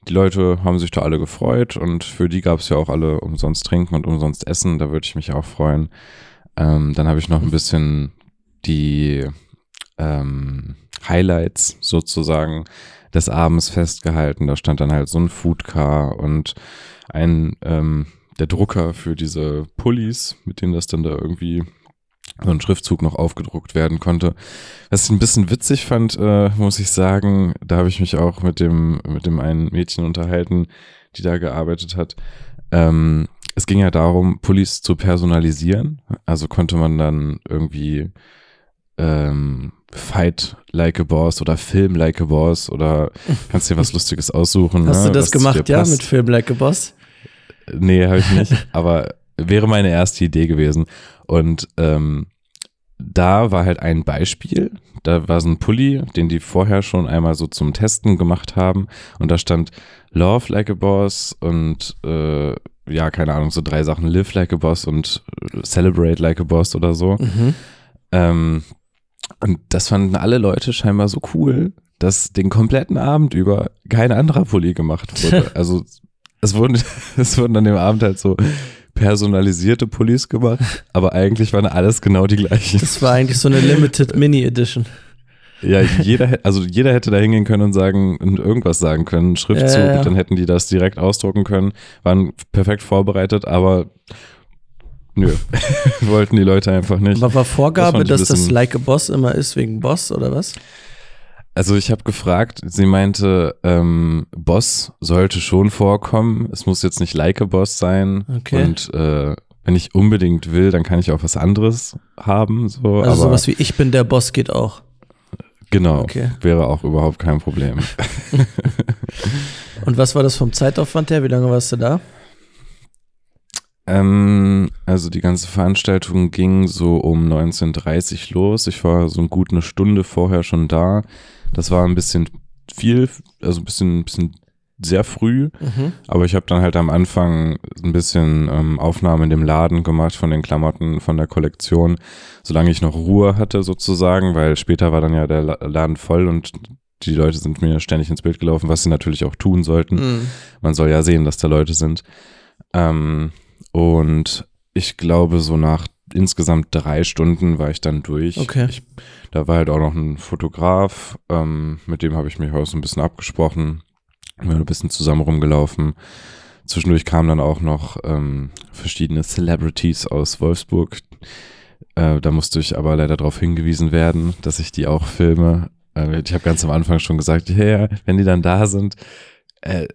Speaker 2: die Leute haben sich da alle gefreut und für die gab es ja auch alle umsonst trinken und umsonst essen. Da würde ich mich auch freuen. Ähm, dann habe ich noch ein bisschen die ähm, Highlights sozusagen des Abends festgehalten. Da stand dann halt so ein Foodcar und ein ähm, der Drucker für diese Pullis, mit denen das dann da irgendwie so ein Schriftzug noch aufgedruckt werden konnte. Was ich ein bisschen witzig fand, äh, muss ich sagen, da habe ich mich auch mit dem, mit dem einen Mädchen unterhalten, die da gearbeitet hat. Ähm, es ging ja darum, Pullis zu personalisieren. Also konnte man dann irgendwie ähm, Fight like a Boss oder Film like a Boss oder kannst dir was Lustiges aussuchen.
Speaker 3: Hast
Speaker 2: ne,
Speaker 3: du das
Speaker 2: was
Speaker 3: gemacht, ja, mit Film Like a Boss?
Speaker 2: Nee, habe ich nicht. aber wäre meine erste Idee gewesen. Und ähm, da war halt ein Beispiel. Da war so ein Pulli, den die vorher schon einmal so zum Testen gemacht haben. Und da stand Love like a Boss und äh, ja, keine Ahnung, so drei Sachen. Live like a Boss und Celebrate like a Boss oder so.
Speaker 3: Mhm.
Speaker 2: Ähm, und das fanden alle Leute scheinbar so cool, dass den kompletten Abend über kein anderer Pulli gemacht wurde. Also es wurden, es wurden an dem Abend halt so personalisierte Pullis gemacht, aber eigentlich waren alles genau die gleichen.
Speaker 3: Das war eigentlich so eine Limited Mini Edition.
Speaker 2: Ja, jeder, also jeder hätte da hingehen können und sagen und irgendwas sagen können, einen Schriftzug,
Speaker 3: Ja, ja,
Speaker 2: dann hätten die das direkt ausdrucken können, waren perfekt vorbereitet, aber nö, wollten die Leute einfach nicht.
Speaker 3: Aber war Vorgabe,
Speaker 2: ein
Speaker 3: dass das Like a Boss immer ist wegen Boss oder was?
Speaker 2: Also ich habe gefragt, sie meinte, ähm, Boss sollte schon vorkommen. Es muss jetzt nicht like a Boss sein.
Speaker 3: Okay.
Speaker 2: Und äh, wenn ich unbedingt will, dann kann ich auch was anderes haben. So,
Speaker 3: Also
Speaker 2: aber
Speaker 3: sowas wie Ich bin der Boss geht auch.
Speaker 2: genau,
Speaker 3: Okay.
Speaker 2: wäre auch überhaupt kein Problem.
Speaker 3: Und was war das vom Zeitaufwand her? Wie lange warst du da?
Speaker 2: ähm, also die ganze Veranstaltung ging so um 19.30 los. Ich war so gut eine Stunde vorher schon da. Das war ein bisschen viel, also ein bisschen, ein bisschen sehr früh.
Speaker 3: Mhm.
Speaker 2: Aber ich habe dann halt am Anfang ein bisschen ähm, Aufnahmen in dem Laden gemacht von den Klamotten, von der Kollektion, solange ich noch Ruhe hatte sozusagen, weil später war dann ja der La- Laden voll und die Leute sind mir ständig ins Bild gelaufen, was sie natürlich auch tun sollten.
Speaker 3: Mhm.
Speaker 2: Man soll ja sehen, dass da Leute sind. Ähm, und ich glaube, so nach insgesamt drei Stunden war ich dann durch.
Speaker 3: Okay.
Speaker 2: Ich, da war halt auch noch ein Fotograf, ähm, mit dem habe ich mich auch so ein bisschen abgesprochen. Wir ein bisschen zusammen rumgelaufen. Zwischendurch kamen dann auch noch ähm, verschiedene Celebrities aus Wolfsburg. Äh, da musste ich aber leider darauf hingewiesen werden, dass ich die auch filme. Äh, ich habe ganz am Anfang schon gesagt, ja, wenn die dann da sind, äh,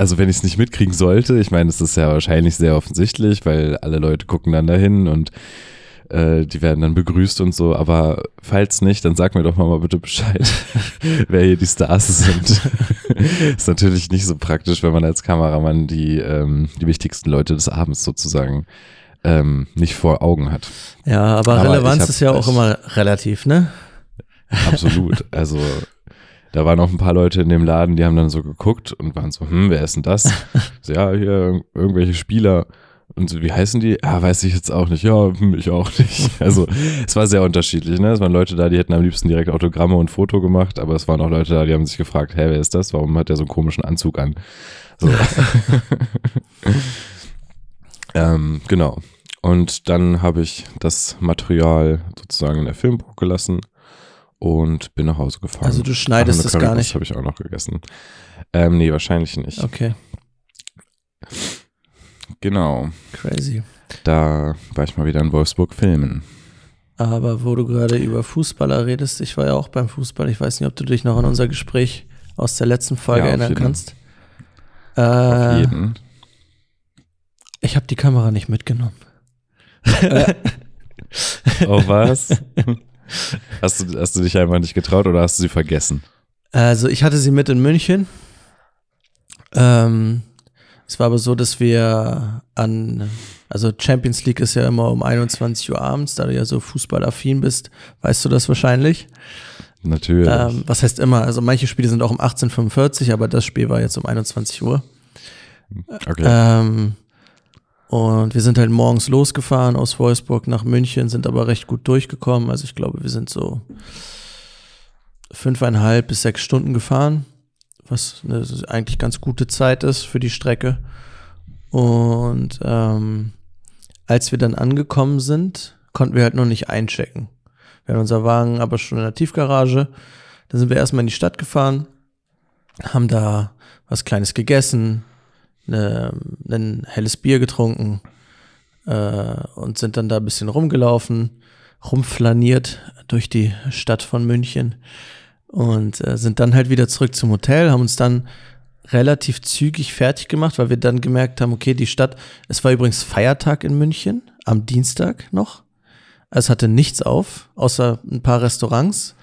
Speaker 2: also wenn ich es nicht mitkriegen sollte, ich meine, es ist ja wahrscheinlich sehr offensichtlich, weil alle Leute gucken dann dahin und äh, die werden dann begrüßt und so, aber falls nicht, dann sag mir doch mal, mal bitte Bescheid, wer hier die Stars sind. ist natürlich nicht so praktisch, wenn man als Kameramann die, ähm, die wichtigsten Leute des Abends sozusagen ähm, nicht vor Augen hat.
Speaker 3: Ja, aber,
Speaker 2: Aber
Speaker 3: Relevanz
Speaker 2: hab-
Speaker 3: ist ja auch immer relativ, ne?
Speaker 2: Absolut. Also da waren noch ein paar Leute in dem Laden, die haben dann so geguckt und waren so, hm, wer ist denn das? So, ja, hier irg- irgendwelche Spieler. Und so, wie heißen die? Ja, weiß ich jetzt auch nicht. Ja, hm, ich auch nicht. Also es war sehr unterschiedlich. Ne? Es waren Leute da, die hätten am liebsten direkt Autogramme und Foto gemacht, aber es waren auch Leute da, die haben sich gefragt, hä, wer ist das? Warum hat der so einen komischen Anzug an? So. ähm, genau. Und dann habe ich das Material sozusagen in der Filmburg gelassen und bin nach Hause gefahren.
Speaker 3: Also du schneidest
Speaker 2: eine
Speaker 3: gar nicht.
Speaker 2: habe ich auch noch gegessen. Ähm, nee, wahrscheinlich nicht.
Speaker 3: Okay,
Speaker 2: Genau.
Speaker 3: crazy.
Speaker 2: Da war ich mal wieder in Wolfsburg filmen.
Speaker 3: Aber wo du gerade über Fußballer redest, ich war ja auch beim Fußball. Ich weiß nicht, ob du dich noch an unser Gespräch aus der letzten Folge
Speaker 2: Ja, auf
Speaker 3: erinnern
Speaker 2: jeden.
Speaker 3: kannst.
Speaker 2: Auf
Speaker 3: Äh,
Speaker 2: jeden.
Speaker 3: ich habe die Kamera nicht mitgenommen.
Speaker 2: Oh, was? hast, du, hast du dich einfach nicht getraut oder hast du sie vergessen?
Speaker 3: Also ich hatte sie mit in München. Ähm, es war aber so, dass wir an, also Champions League ist ja immer um 21 Uhr abends, da du ja so fußballaffin bist, weißt du das wahrscheinlich.
Speaker 2: Natürlich.
Speaker 3: Ähm, was heißt immer? Also manche Spiele sind auch um 18.45 aber das Spiel war jetzt um 21 Uhr.
Speaker 2: Okay.
Speaker 3: Ähm, und wir sind halt morgens losgefahren aus Wolfsburg nach München, sind aber recht gut durchgekommen. Also ich glaube, wir sind so fünfeinhalb bis sechs Stunden gefahren, was eigentlich ganz gute Zeit ist für die Strecke. Und ähm, als wir dann angekommen sind, konnten wir halt noch nicht einchecken. Wir hatten unser Wagen aber schon in der Tiefgarage. Dann sind wir erstmal in die Stadt gefahren, haben da was Kleines gegessen, eine, ein helles Bier getrunken äh, und sind dann da ein bisschen rumgelaufen, rumflaniert durch die Stadt von München und äh, sind dann halt wieder zurück zum Hotel, haben uns dann relativ zügig fertig gemacht, weil wir dann gemerkt haben, okay, die Stadt, es war übrigens Feiertag in München, am Dienstag noch. Es hatte nichts auf, außer ein paar Restaurants.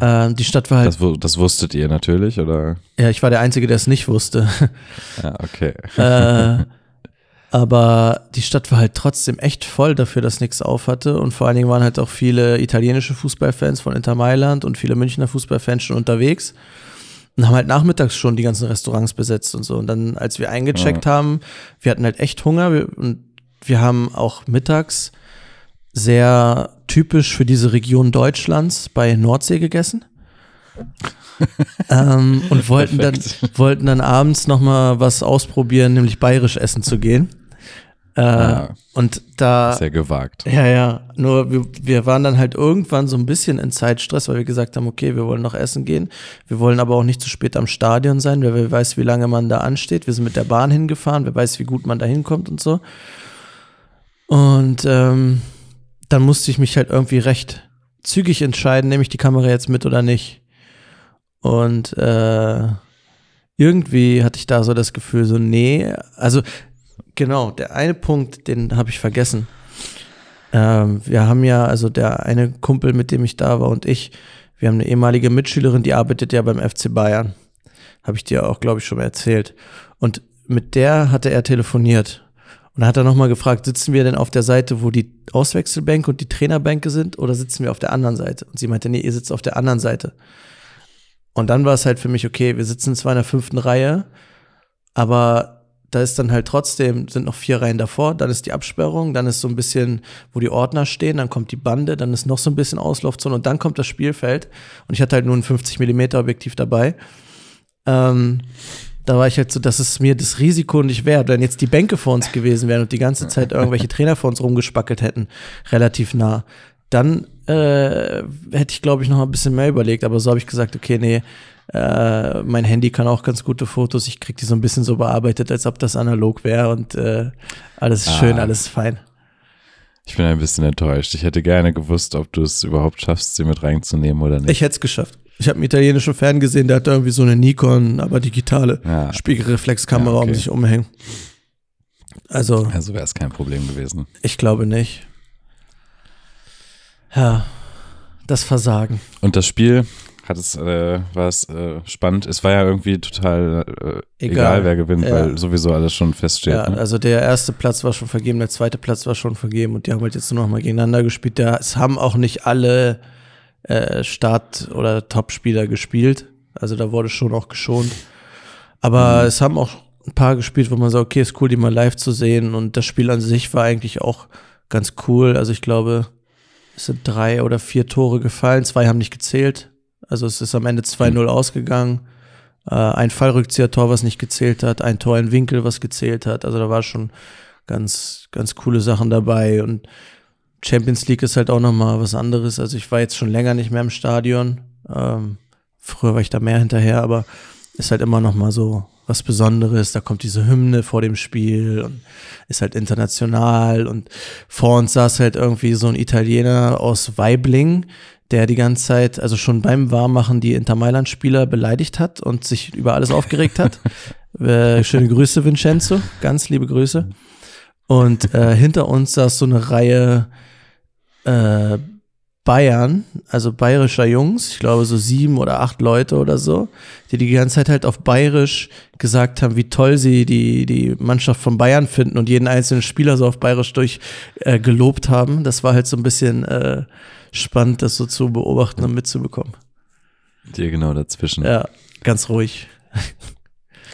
Speaker 3: Ähm, die Stadt war halt.
Speaker 2: Das, das, wusstet ihr natürlich, oder?
Speaker 3: Ja, ich war der Einzige, der es nicht wusste.
Speaker 2: Ja, okay.
Speaker 3: äh, aber die Stadt war halt trotzdem echt voll dafür, dass nichts auf hatte. Und vor allen Dingen waren halt auch viele italienische Fußballfans von Inter Mailand und viele Münchner Fußballfans schon unterwegs. Und haben halt nachmittags schon die ganzen Restaurants besetzt und so. Und dann, als wir eingecheckt ja. haben, wir hatten halt echt Hunger wir, und wir haben auch mittags sehr typisch für diese Region Deutschlands bei Nordsee gegessen. ähm, und wollten dann, wollten dann abends nochmal was ausprobieren, nämlich bayerisch essen zu gehen. Äh, ah, und da.
Speaker 2: Sehr gewagt.
Speaker 3: Ja, ja. Nur wir, wir waren dann halt irgendwann so ein bisschen in Zeitstress, weil wir gesagt haben, okay, wir wollen noch essen gehen. Wir wollen aber auch nicht zu spät am Stadion sein, weil wer weiß, wie lange man da ansteht. Wir sind mit der Bahn hingefahren, wer weiß, wie gut man da hinkommt und so. Und ähm, dann musste ich mich halt irgendwie recht zügig entscheiden, nehme ich die Kamera jetzt mit oder nicht. Und äh, irgendwie hatte ich da so das Gefühl, so, nee, also genau, der eine Punkt, den habe ich vergessen. Ähm, wir haben ja, also der eine Kumpel, mit dem ich da war und ich, wir haben eine ehemalige Mitschülerin, die arbeitet ja beim FC Bayern. Habe ich dir auch, glaube ich, schon mal erzählt. Und mit der hatte er telefoniert. Und dann hat er nochmal gefragt, sitzen wir denn auf der Seite, wo die Auswechselbänke und die Trainerbänke sind, oder sitzen wir auf der anderen Seite? Und sie meinte, nee, ihr sitzt auf der anderen Seite. Und dann war es halt für mich, okay, wir sitzen zwar in der fünften Reihe, aber da ist dann halt trotzdem, sind noch vier Reihen davor, dann ist die Absperrung, dann ist so ein bisschen, wo die Ordner stehen, dann kommt die Bande, dann ist noch so ein bisschen Auslaufzone und dann kommt das Spielfeld. Und ich hatte halt nur ein 50 Millimeter Objektiv dabei. Ähm, da war ich halt so, dass es mir das Risiko nicht wert, wenn jetzt die Bänke vor uns gewesen wären und die ganze Zeit irgendwelche Trainer vor uns rumgespackelt hätten, relativ nah, dann äh, hätte ich, glaube ich, noch ein bisschen mehr überlegt. Aber so habe ich gesagt, okay, nee, äh, mein Handy kann auch ganz gute Fotos. Ich kriege die so ein bisschen so bearbeitet, als ob das analog wäre und äh, alles ah. schön, alles fein.
Speaker 2: Ich bin ein bisschen enttäuscht. Ich hätte gerne gewusst, ob du es überhaupt schaffst, sie mit reinzunehmen oder nicht.
Speaker 3: Ich hätte es geschafft. Ich habe einen italienischen Fan gesehen, der hat da irgendwie so eine Nikon, aber digitale ja. Spiegelreflexkamera ja, okay. um sich umhängen. Also.
Speaker 2: Also wäre es kein Problem gewesen.
Speaker 3: Ich glaube nicht. Ja, das Versagen.
Speaker 2: Und das Spiel hat es, äh, war es äh, spannend. Es war ja irgendwie total äh, egal. egal. wer gewinnt, ja. weil sowieso alles schon feststeht. Ja,
Speaker 3: ne? also der erste Platz war schon vergeben, der zweite Platz war schon vergeben und die haben halt jetzt nur noch mal gegeneinander gespielt. Da, es haben auch nicht alle äh, Start- oder Top-Spieler gespielt. Also da wurde schon auch geschont. Aber mhm. es haben auch ein paar gespielt, wo man sagt, okay, ist cool, die mal live zu sehen. Und das Spiel an sich war eigentlich auch ganz cool. Also ich glaube, es sind drei oder vier Tore gefallen. Zwei haben nicht gezählt. Also es ist am Ende 2-0 mhm. ausgegangen. Äh, ein Fallrückzieher-Tor, was nicht gezählt hat. Ein Tor in Winkel, was gezählt hat. Also da war schon ganz, ganz coole Sachen dabei. Und Champions League ist halt auch nochmal was anderes. Also ich war jetzt schon länger nicht mehr im Stadion. Ähm, früher war ich da mehr hinterher, aber ist halt immer nochmal so was Besonderes. Da kommt diese Hymne vor dem Spiel und ist halt international und vor uns saß halt irgendwie so ein Italiener aus Weibling, der die ganze Zeit, also schon beim Warmmachen die Inter Mailand-Spieler beleidigt hat und sich über alles aufgeregt hat. äh, schöne Grüße, Vincenzo. Ganz liebe Grüße. Und äh, hinter uns saß so eine Reihe äh, Bayern, also bayerischer Jungs, ich glaube so sieben oder acht Leute oder so, die die ganze Zeit halt auf bayerisch gesagt haben, wie toll sie die, die Mannschaft von Bayern finden und jeden einzelnen Spieler so auf bayerisch durch äh, gelobt haben. Das war halt so ein bisschen äh, spannend, das so zu beobachten und mitzubekommen.
Speaker 2: Dir genau dazwischen.
Speaker 3: Ja, ganz ruhig.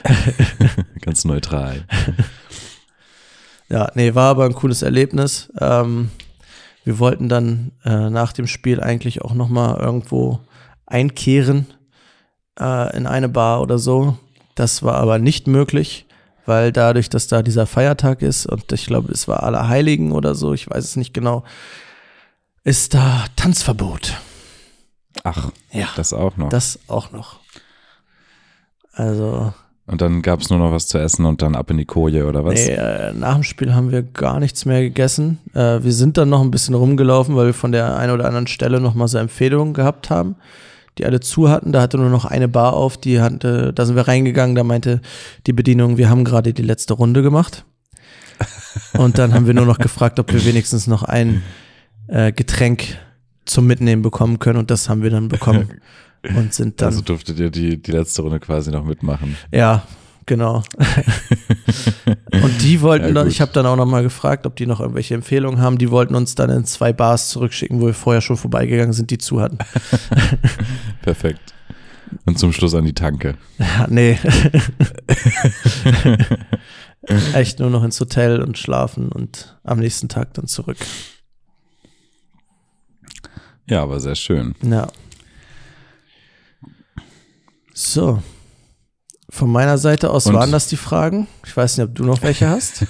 Speaker 2: ganz neutral.
Speaker 3: ja, nee, war aber ein cooles Erlebnis. Ähm, wir wollten dann äh, nach dem Spiel eigentlich auch nochmal irgendwo einkehren äh, in eine Bar oder so. Das war aber nicht möglich, weil dadurch, dass da dieser Feiertag ist und ich glaube, es war Allerheiligen oder so, ich weiß es nicht genau, ist da Tanzverbot.
Speaker 2: Ach, ja, das auch noch.
Speaker 3: Das auch noch. Also
Speaker 2: und dann gab es nur noch was zu essen und dann ab in die Koje oder was?
Speaker 3: Nee, äh, nach dem Spiel haben wir gar nichts mehr gegessen. Äh, wir sind dann noch ein bisschen rumgelaufen, weil wir von der einen oder anderen Stelle noch mal so Empfehlungen gehabt haben, die alle zu hatten. Da hatte nur noch eine Bar auf, die hatte, da sind wir reingegangen, da meinte die Bedienung, wir haben gerade die letzte Runde gemacht. Und dann haben wir nur noch gefragt, ob wir wenigstens noch ein äh, Getränk zum Mitnehmen bekommen können und das haben wir dann bekommen. und sind dann.
Speaker 2: Also durftet ihr die, die letzte Runde quasi noch mitmachen.
Speaker 3: Ja, genau. und die wollten ja, dann, ich habe dann auch nochmal gefragt, ob die noch irgendwelche Empfehlungen haben. Die wollten uns dann in zwei Bars zurückschicken, wo wir vorher schon vorbeigegangen sind, die zu hatten.
Speaker 2: Perfekt. Und zum Schluss an die Tanke.
Speaker 3: Ja, nee. Echt nur noch ins Hotel und schlafen und am nächsten Tag dann zurück.
Speaker 2: Ja, aber sehr schön.
Speaker 3: Ja. So. Von meiner Seite aus Und? waren das die Fragen. Ich weiß nicht, ob du noch welche hast.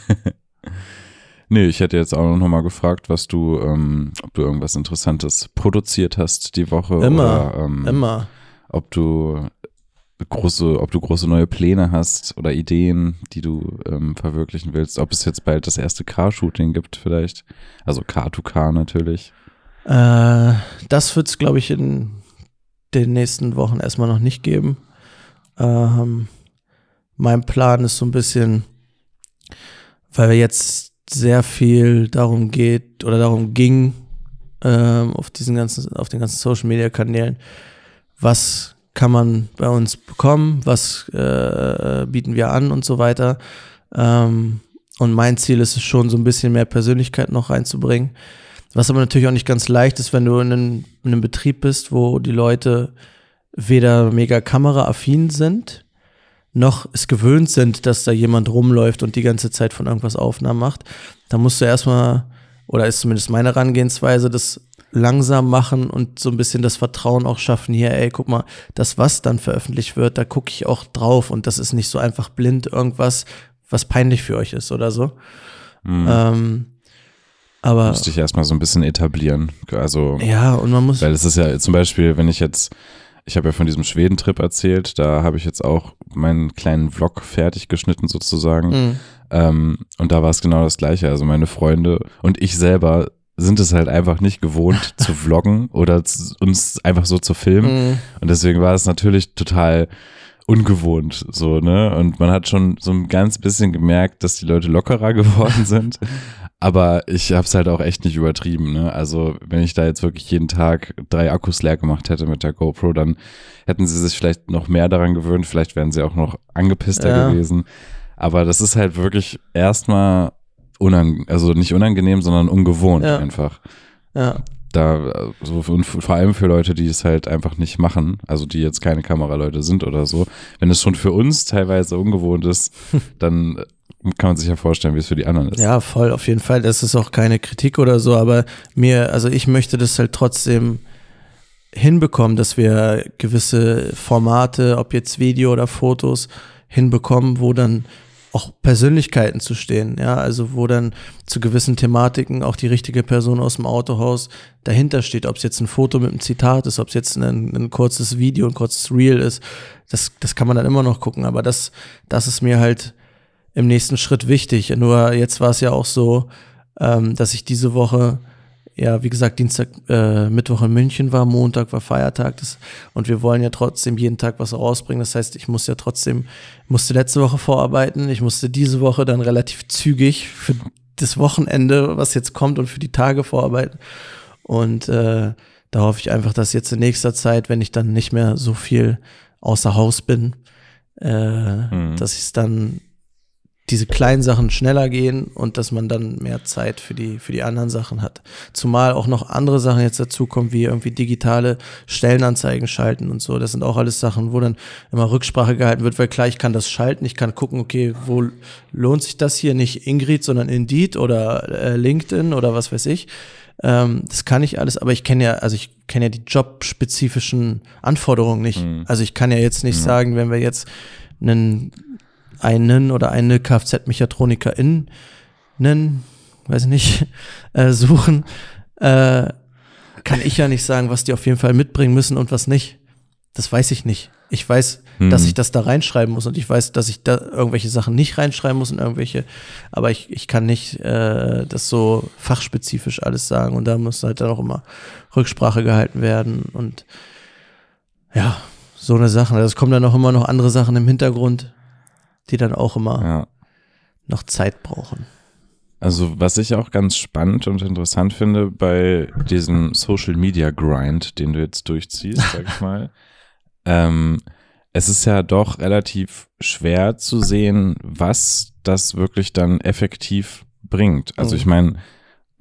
Speaker 2: nee, ich hätte jetzt auch noch mal gefragt, was du, ähm, ob du irgendwas Interessantes produziert hast die Woche.
Speaker 3: Immer,
Speaker 2: oder, ähm,
Speaker 3: immer.
Speaker 2: Ob du große, ob du große neue Pläne hast oder Ideen, die du ähm, verwirklichen willst. Ob es jetzt bald das erste Car-Shooting gibt vielleicht. Also Car-to-Car natürlich.
Speaker 3: Äh, das wird es, glaube ich, in den nächsten Wochen erstmal noch nicht geben. Ähm, mein Plan ist so ein bisschen, weil jetzt sehr viel darum geht oder darum ging, ähm, auf diesen ganzen, auf den ganzen Social Media Kanälen, was kann man bei uns bekommen, was äh, bieten wir an und so weiter. Ähm, und mein Ziel ist es schon, so ein bisschen mehr Persönlichkeit noch reinzubringen. Was aber natürlich auch nicht ganz leicht ist, wenn du in einem, in einem Betrieb bist, wo die Leute weder mega kameraaffin sind, noch es gewöhnt sind, dass da jemand rumläuft und die ganze Zeit von irgendwas Aufnahmen macht. Da musst du erstmal, oder ist zumindest meine Herangehensweise, das langsam machen und so ein bisschen das Vertrauen auch schaffen, hier, ey, guck mal, das, was dann veröffentlicht wird, da gucke ich auch drauf und das ist nicht so einfach blind irgendwas, was peinlich für euch ist oder so. Mhm. Ähm, aber.
Speaker 2: Musste ich erstmal so ein bisschen etablieren. Also.
Speaker 3: Ja, und man muss.
Speaker 2: Weil es ist ja zum Beispiel, wenn ich jetzt, ich habe ja von diesem Schwedentrip erzählt, da habe ich jetzt auch meinen kleinen Vlog fertig geschnitten sozusagen. Mhm. Ähm, und da war es genau das Gleiche. Also meine Freunde und ich selber sind es halt einfach nicht gewohnt zu vloggen oder zu, uns einfach so zu filmen. Mhm. Und deswegen war es natürlich total ungewohnt, so, ne? Und man hat schon so ein ganz bisschen gemerkt, dass die Leute lockerer geworden sind. Aber ich habe es halt auch echt nicht übertrieben. Ne? Also wenn ich da jetzt wirklich jeden Tag drei Akkus leer gemacht hätte mit der GoPro, dann hätten sie sich vielleicht noch mehr daran gewöhnt. Vielleicht wären sie auch noch angepisster ja. gewesen. Aber das ist halt wirklich erstmal unangenehm, also nicht unangenehm, sondern ungewohnt ja. einfach.
Speaker 3: Ja.
Speaker 2: Da, so und vor allem für Leute, die es halt einfach nicht machen, also die jetzt keine Kameraleute sind oder so. Wenn es schon für uns teilweise ungewohnt ist, dann kann man sich ja vorstellen, wie es für die anderen ist.
Speaker 3: Ja, voll, auf jeden Fall. Das ist auch keine Kritik oder so, aber mir, also ich möchte das halt trotzdem hinbekommen, dass wir gewisse Formate, ob jetzt Video oder Fotos, hinbekommen, wo dann auch Persönlichkeiten zu stehen, ja, also wo dann zu gewissen Thematiken auch die richtige Person aus dem Autohaus dahinter steht, ob es jetzt ein Foto mit einem Zitat ist, ob es jetzt ein, ein, kurzes Video, ein kurzes Reel ist, das, das kann man dann immer noch gucken, aber das, das ist mir halt im nächsten Schritt wichtig. Nur jetzt war es ja auch so, ähm, dass ich diese Woche, ja, wie gesagt, Dienstag, äh, Mittwoch in München war, Montag war Feiertag das, und wir wollen ja trotzdem jeden Tag was rausbringen. Das heißt, ich muss ja trotzdem, musste letzte Woche vorarbeiten, ich musste diese Woche dann relativ zügig für das Wochenende, was jetzt kommt und für die Tage vorarbeiten. Und äh, da hoffe ich einfach, dass jetzt in nächster Zeit, wenn ich dann nicht mehr so viel außer Haus bin, äh, mhm. dass ich es dann diese kleinen Sachen schneller gehen und dass man dann mehr Zeit für die, für die anderen Sachen hat. Zumal auch noch andere Sachen jetzt dazukommen, wie irgendwie digitale Stellenanzeigen schalten und so. Das sind auch alles Sachen, wo dann immer Rücksprache gehalten wird, weil klar, ich kann das schalten, ich kann gucken, okay, wo lohnt sich das hier nicht Ingrid, sondern Indeed oder äh, LinkedIn oder was weiß ich. Ähm, das kann ich alles, aber ich kenne ja, also ich kenne ja die jobspezifischen Anforderungen nicht. Mhm. Also ich kann ja jetzt nicht mhm. sagen, wenn wir jetzt einen einen oder eine Kfz-Mechatronikerin nennen, weiß nicht, äh, suchen, äh, kann ich ja nicht sagen, was die auf jeden Fall mitbringen müssen und was nicht. Das weiß ich nicht. Ich weiß, hm. dass ich das da reinschreiben muss und ich weiß, dass ich da irgendwelche Sachen nicht reinschreiben muss und irgendwelche, aber ich, ich kann nicht äh, das so fachspezifisch alles sagen und da muss halt dann auch immer Rücksprache gehalten werden und ja, so eine Sache. Es kommen dann auch immer noch andere Sachen im Hintergrund, die dann auch immer ja. noch Zeit brauchen.
Speaker 2: Also was ich auch ganz spannend und interessant finde bei diesem Social Media Grind, den du jetzt durchziehst, sag ich mal, ähm, es ist ja doch relativ schwer zu sehen, was das wirklich dann effektiv bringt. Also ich mhm. meine,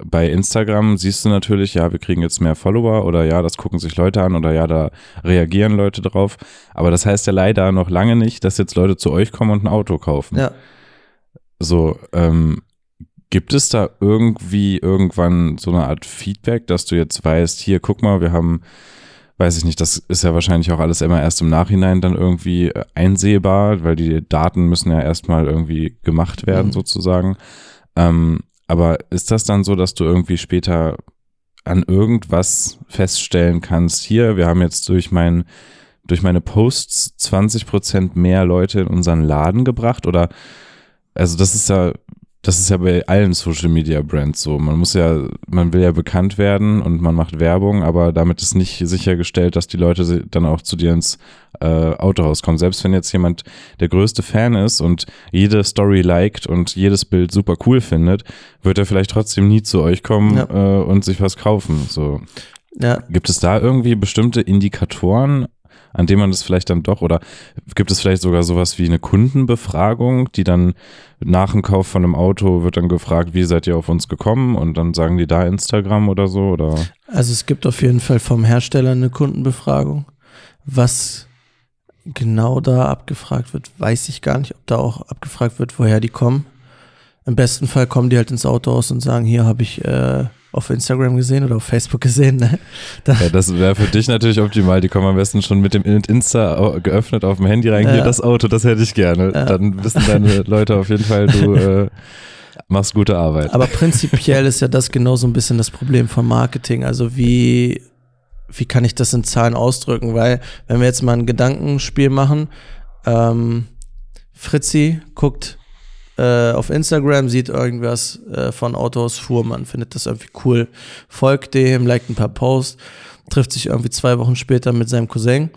Speaker 2: bei Instagram siehst du natürlich, ja, wir kriegen jetzt mehr Follower oder ja, das gucken sich Leute an oder ja, da reagieren Leute drauf. Aber das heißt ja leider noch lange nicht, dass jetzt Leute zu euch kommen und ein Auto kaufen.
Speaker 3: Ja.
Speaker 2: So, ähm, gibt es da irgendwie irgendwann so eine Art Feedback, dass du jetzt weißt, hier, guck mal, wir haben, weiß ich nicht, das ist ja wahrscheinlich auch alles immer erst im Nachhinein dann irgendwie äh, einsehbar, weil die Daten müssen ja erstmal irgendwie gemacht werden, mhm. sozusagen. Ähm, aber ist das dann so, dass du irgendwie später an irgendwas feststellen kannst, hier, wir haben jetzt durch mein, durch meine Posts 20 Prozent mehr Leute in unseren Laden gebracht oder, also das ist ja das ist ja bei allen Social Media Brands so. Man muss ja, man will ja bekannt werden und man macht Werbung, aber damit ist nicht sichergestellt, dass die Leute dann auch zu dir ins äh, Autohaus kommen. Selbst wenn jetzt jemand der größte Fan ist und jede Story liked und jedes Bild super cool findet, wird er vielleicht trotzdem nie zu euch kommen ja. äh, und sich was kaufen. So. Ja. Gibt es da irgendwie bestimmte Indikatoren, an dem man das vielleicht dann doch oder gibt es vielleicht sogar sowas wie eine Kundenbefragung, die dann nach dem Kauf von einem Auto wird dann gefragt, wie seid ihr auf uns gekommen und dann sagen die da Instagram oder so oder?
Speaker 3: Also es gibt auf jeden Fall vom Hersteller eine Kundenbefragung. Was genau da abgefragt wird, weiß ich gar nicht, ob da auch abgefragt wird, woher die kommen. Im besten Fall kommen die halt ins Autohaus und sagen, hier habe ich äh, auf Instagram gesehen oder auf Facebook gesehen. Ne?
Speaker 2: Da ja, das wäre für dich natürlich optimal. Die kommen am besten schon mit dem Insta geöffnet auf dem Handy rein. Hier das Auto, das hätte ich gerne. Ja. Dann wissen deine Leute auf jeden Fall, du äh, machst gute Arbeit.
Speaker 3: Aber prinzipiell ist ja das genau so ein bisschen das Problem von Marketing. Also wie, wie kann ich das in Zahlen ausdrücken? Weil wenn wir jetzt mal ein Gedankenspiel machen, ähm, Fritzi guckt äh, auf Instagram, sieht irgendwas äh, von Autos Fuhrmann, findet das irgendwie cool, folgt dem, liked ein paar Posts, trifft sich irgendwie zwei Wochen später mit seinem Cousin,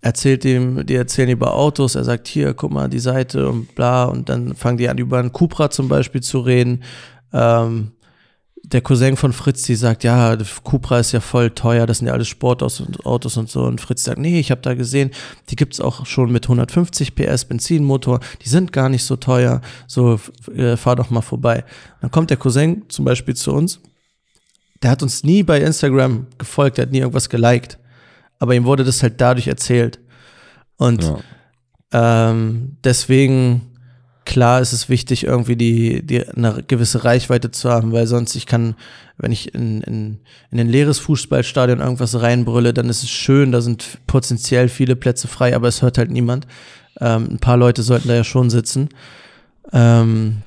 Speaker 3: erzählt ihm, die erzählen über Autos, er sagt, hier, guck mal, die Seite und bla, und dann fangen die an, über einen Cupra zum Beispiel zu reden. Ähm, der Cousin von Fritz, die sagt, ja, Cupra ist ja voll teuer, das sind ja alles Sportautos und Autos und so. Und Fritz sagt, nee, ich habe da gesehen, die gibt's auch schon mit 150 PS Benzinmotor, die sind gar nicht so teuer, so äh, fahr doch mal vorbei. Dann kommt der Cousin zum Beispiel zu uns, der hat uns nie bei Instagram gefolgt, der hat nie irgendwas geliked, aber ihm wurde das halt dadurch erzählt. Und ja. ähm, deswegen klar ist es wichtig, irgendwie die, die eine gewisse Reichweite zu haben, weil sonst ich kann, wenn ich in, in, in ein leeres Fußballstadion irgendwas reinbrülle, dann ist es schön, da sind potenziell viele Plätze frei, aber es hört halt niemand. Ähm, ein paar Leute sollten da ja schon sitzen. Ähm,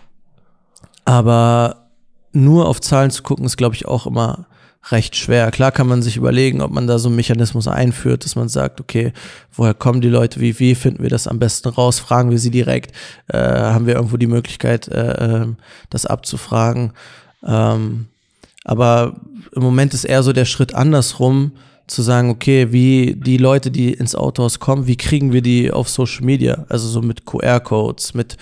Speaker 3: aber nur auf Zahlen zu gucken, ist, glaube ich, auch immer recht schwer. Klar kann man sich überlegen, ob man da so einen Mechanismus einführt, dass man sagt, okay, woher kommen die Leute, wie, wie finden wir das am besten raus, fragen wir sie direkt, äh, haben wir irgendwo die Möglichkeit, äh, ähm, das abzufragen. Ähm, aber im Moment ist eher so der Schritt andersrum, zu sagen, okay, wie die Leute, die ins Autohaus kommen, wie kriegen wir die auf Social Media? Also so mit QR-Codes, mit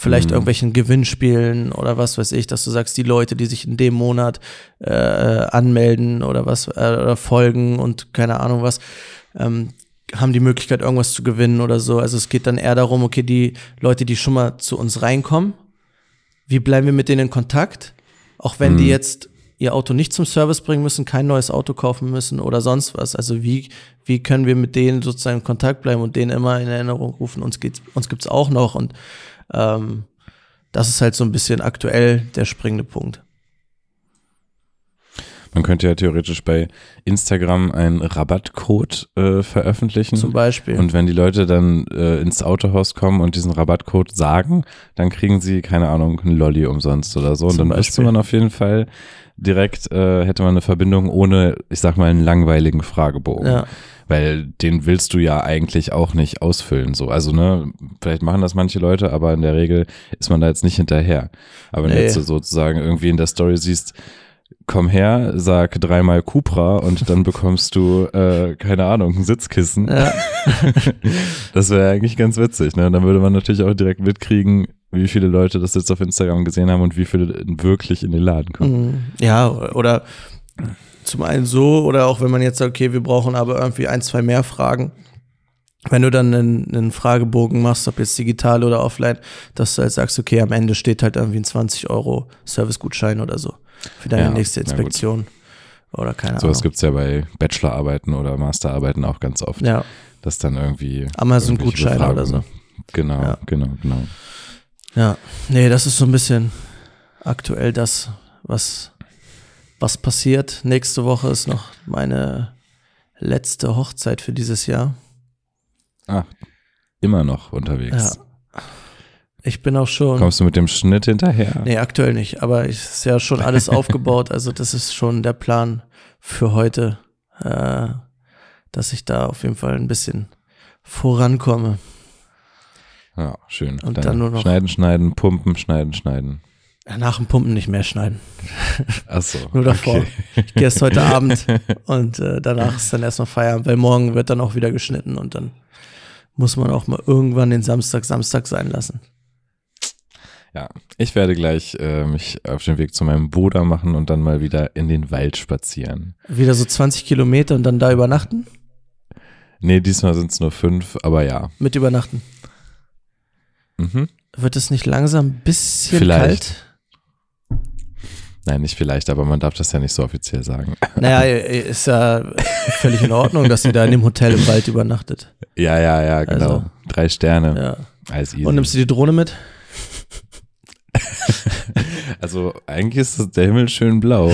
Speaker 3: vielleicht
Speaker 2: Mhm.
Speaker 3: irgendwelchen Gewinnspielen oder was weiß ich, dass du sagst, die Leute, die sich in dem Monat äh, anmelden oder was äh, oder folgen und keine Ahnung was, ähm, haben die Möglichkeit, irgendwas zu gewinnen oder so. Also es geht dann eher darum, okay, die Leute, die schon mal zu uns reinkommen, wie bleiben wir mit denen in Kontakt? Auch wenn die
Speaker 2: Mhm.
Speaker 3: jetzt ihr Auto nicht zum Service bringen müssen, kein neues Auto kaufen müssen oder sonst was. Also wie, wie können wir mit denen sozusagen in Kontakt bleiben und denen immer in Erinnerung rufen, uns geht's, uns gibt's auch noch und ähm, das ist halt so ein bisschen aktuell der springende Punkt.
Speaker 2: Man könnte ja theoretisch bei Instagram einen Rabattcode äh, veröffentlichen.
Speaker 3: Zum Beispiel.
Speaker 2: Und wenn die Leute dann äh, ins Autohaus kommen und diesen Rabattcode sagen, dann kriegen sie, keine Ahnung, einen Lolli umsonst oder so. Und
Speaker 3: Zum
Speaker 2: dann wüsste
Speaker 3: Beispiel.
Speaker 2: man auf jeden Fall direkt, äh, hätte man eine Verbindung ohne, ich sag mal, einen langweiligen Fragebogen.
Speaker 3: ja,
Speaker 2: Weil den willst du ja eigentlich auch nicht ausfüllen. So. Also, ne, vielleicht machen das manche Leute, aber in der Regel ist man da jetzt nicht hinterher. Aber wenn du
Speaker 3: Nee.
Speaker 2: jetzt so sozusagen irgendwie in der Story siehst, komm her, sag dreimal Cupra und dann bekommst du, äh, keine Ahnung, ein Sitzkissen.
Speaker 3: ja,
Speaker 2: Das wäre eigentlich ganz witzig, ne? Dann würde man natürlich auch direkt mitkriegen, wie viele Leute das jetzt auf Instagram gesehen haben und wie viele wirklich in den Laden kommen.
Speaker 3: Mhm. ja, oder zum einen so, oder auch wenn man jetzt sagt, okay, wir brauchen aber irgendwie ein, zwei mehr Fragen. Wenn du dann einen, einen Fragebogen machst, ob jetzt digital oder offline, dass du halt sagst, okay, am Ende steht halt irgendwie ein 20 Euro Servicegutschein oder so für deine
Speaker 2: Ja,
Speaker 3: nächste. Inspektion. Oder keine
Speaker 2: Sowas
Speaker 3: Ahnung.
Speaker 2: gibt's ja bei Bachelorarbeiten oder Masterarbeiten auch ganz oft,
Speaker 3: Ja,
Speaker 2: dass dann irgendwie
Speaker 3: Amazon-Gutscheine oder so.
Speaker 2: Genau,
Speaker 3: Ja.
Speaker 2: genau, genau.
Speaker 3: Ja, nee, das ist so ein bisschen aktuell das, was, was passiert. Nächste Woche ist noch meine letzte Hochzeit für dieses Jahr.
Speaker 2: Ah, immer noch unterwegs.
Speaker 3: Ja. Ich bin auch schon.
Speaker 2: Kommst du mit dem Schnitt hinterher?
Speaker 3: Nee, aktuell nicht, aber es ist ja schon alles aufgebaut. Also, das ist schon der Plan für heute, äh, dass ich da auf jeden Fall ein bisschen vorankomme.
Speaker 2: Ja, schön.
Speaker 3: Und dann nur noch-
Speaker 2: Schneiden, schneiden, pumpen, schneiden, schneiden.
Speaker 3: Nach dem Pumpen nicht mehr schneiden.
Speaker 2: Ach so.
Speaker 3: Nur davor.
Speaker 2: Okay.
Speaker 3: Ich gehe erst heute Abend und äh, danach ist dann erstmal Feierabend, weil morgen wird dann auch wieder geschnitten und dann muss man auch mal irgendwann den Samstag Samstag sein lassen.
Speaker 2: Ja, ich werde gleich äh, mich auf den Weg zu meinem Bruder machen und dann mal wieder in den Wald spazieren.
Speaker 3: Wieder so 20 Kilometer und dann da übernachten?
Speaker 2: Nee, diesmal sind es nur fünf, aber ja.
Speaker 3: Mit übernachten.
Speaker 2: Mhm.
Speaker 3: Wird es nicht langsam ein bisschen
Speaker 2: Vielleicht.
Speaker 3: kalt?
Speaker 2: Nein, nicht vielleicht, aber man darf das ja nicht so offiziell sagen.
Speaker 3: Naja, ist ja völlig in Ordnung, dass ihr da in dem Hotel im Wald übernachtet.
Speaker 2: Ja, ja, ja, genau.
Speaker 3: Also,
Speaker 2: Drei Sterne.
Speaker 3: Ja.
Speaker 2: Alles easy.
Speaker 3: Und nimmst du die Drohne mit?
Speaker 2: also eigentlich ist der Himmel schön blau.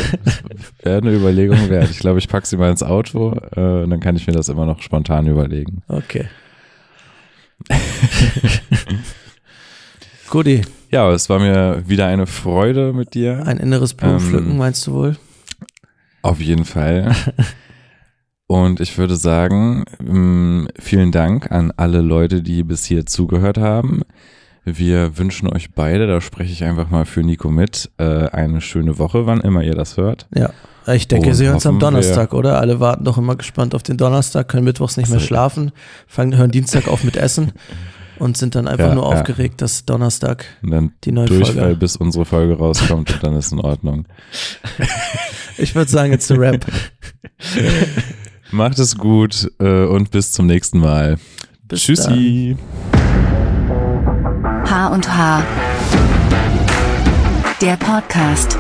Speaker 2: Wäre eine Überlegung wert. Ich glaube, ich packe sie mal ins Auto äh, und dann kann ich mir das immer noch spontan überlegen.
Speaker 3: Okay. Guti,
Speaker 2: Ja, es war mir wieder eine Freude mit dir.
Speaker 3: ein inneres Blumenpflücken,
Speaker 2: Ähm,
Speaker 3: meinst du wohl?
Speaker 2: Auf jeden Fall. Und ich würde sagen, ähm, vielen Dank an alle Leute, die bis hier zugehört haben. Wir wünschen euch beide, da spreche ich einfach mal für Nico mit, äh, eine schöne Woche, wann immer ihr das hört.
Speaker 3: Ja. Ich denke,
Speaker 2: Und
Speaker 3: sie hören es am
Speaker 2: hoffen wir-
Speaker 3: Donnerstag, oder? Alle warten doch immer gespannt auf den Donnerstag, können mittwochs nicht mehr schlafen, fangen, hören Dienstag auf mit Essen und sind dann einfach
Speaker 2: Ja,
Speaker 3: nur
Speaker 2: ja.
Speaker 3: aufgeregt, dass Donnerstag
Speaker 2: Und dann
Speaker 3: die neue
Speaker 2: Durchfall,
Speaker 3: Folge.
Speaker 2: bis unsere Folge rauskommt und dann ist in Ordnung.
Speaker 3: Ich würde sagen, it's a rap.
Speaker 2: Macht es gut äh, und bis zum nächsten Mal.
Speaker 3: Bis
Speaker 2: Tschüssi.
Speaker 1: H und H. Der Podcast.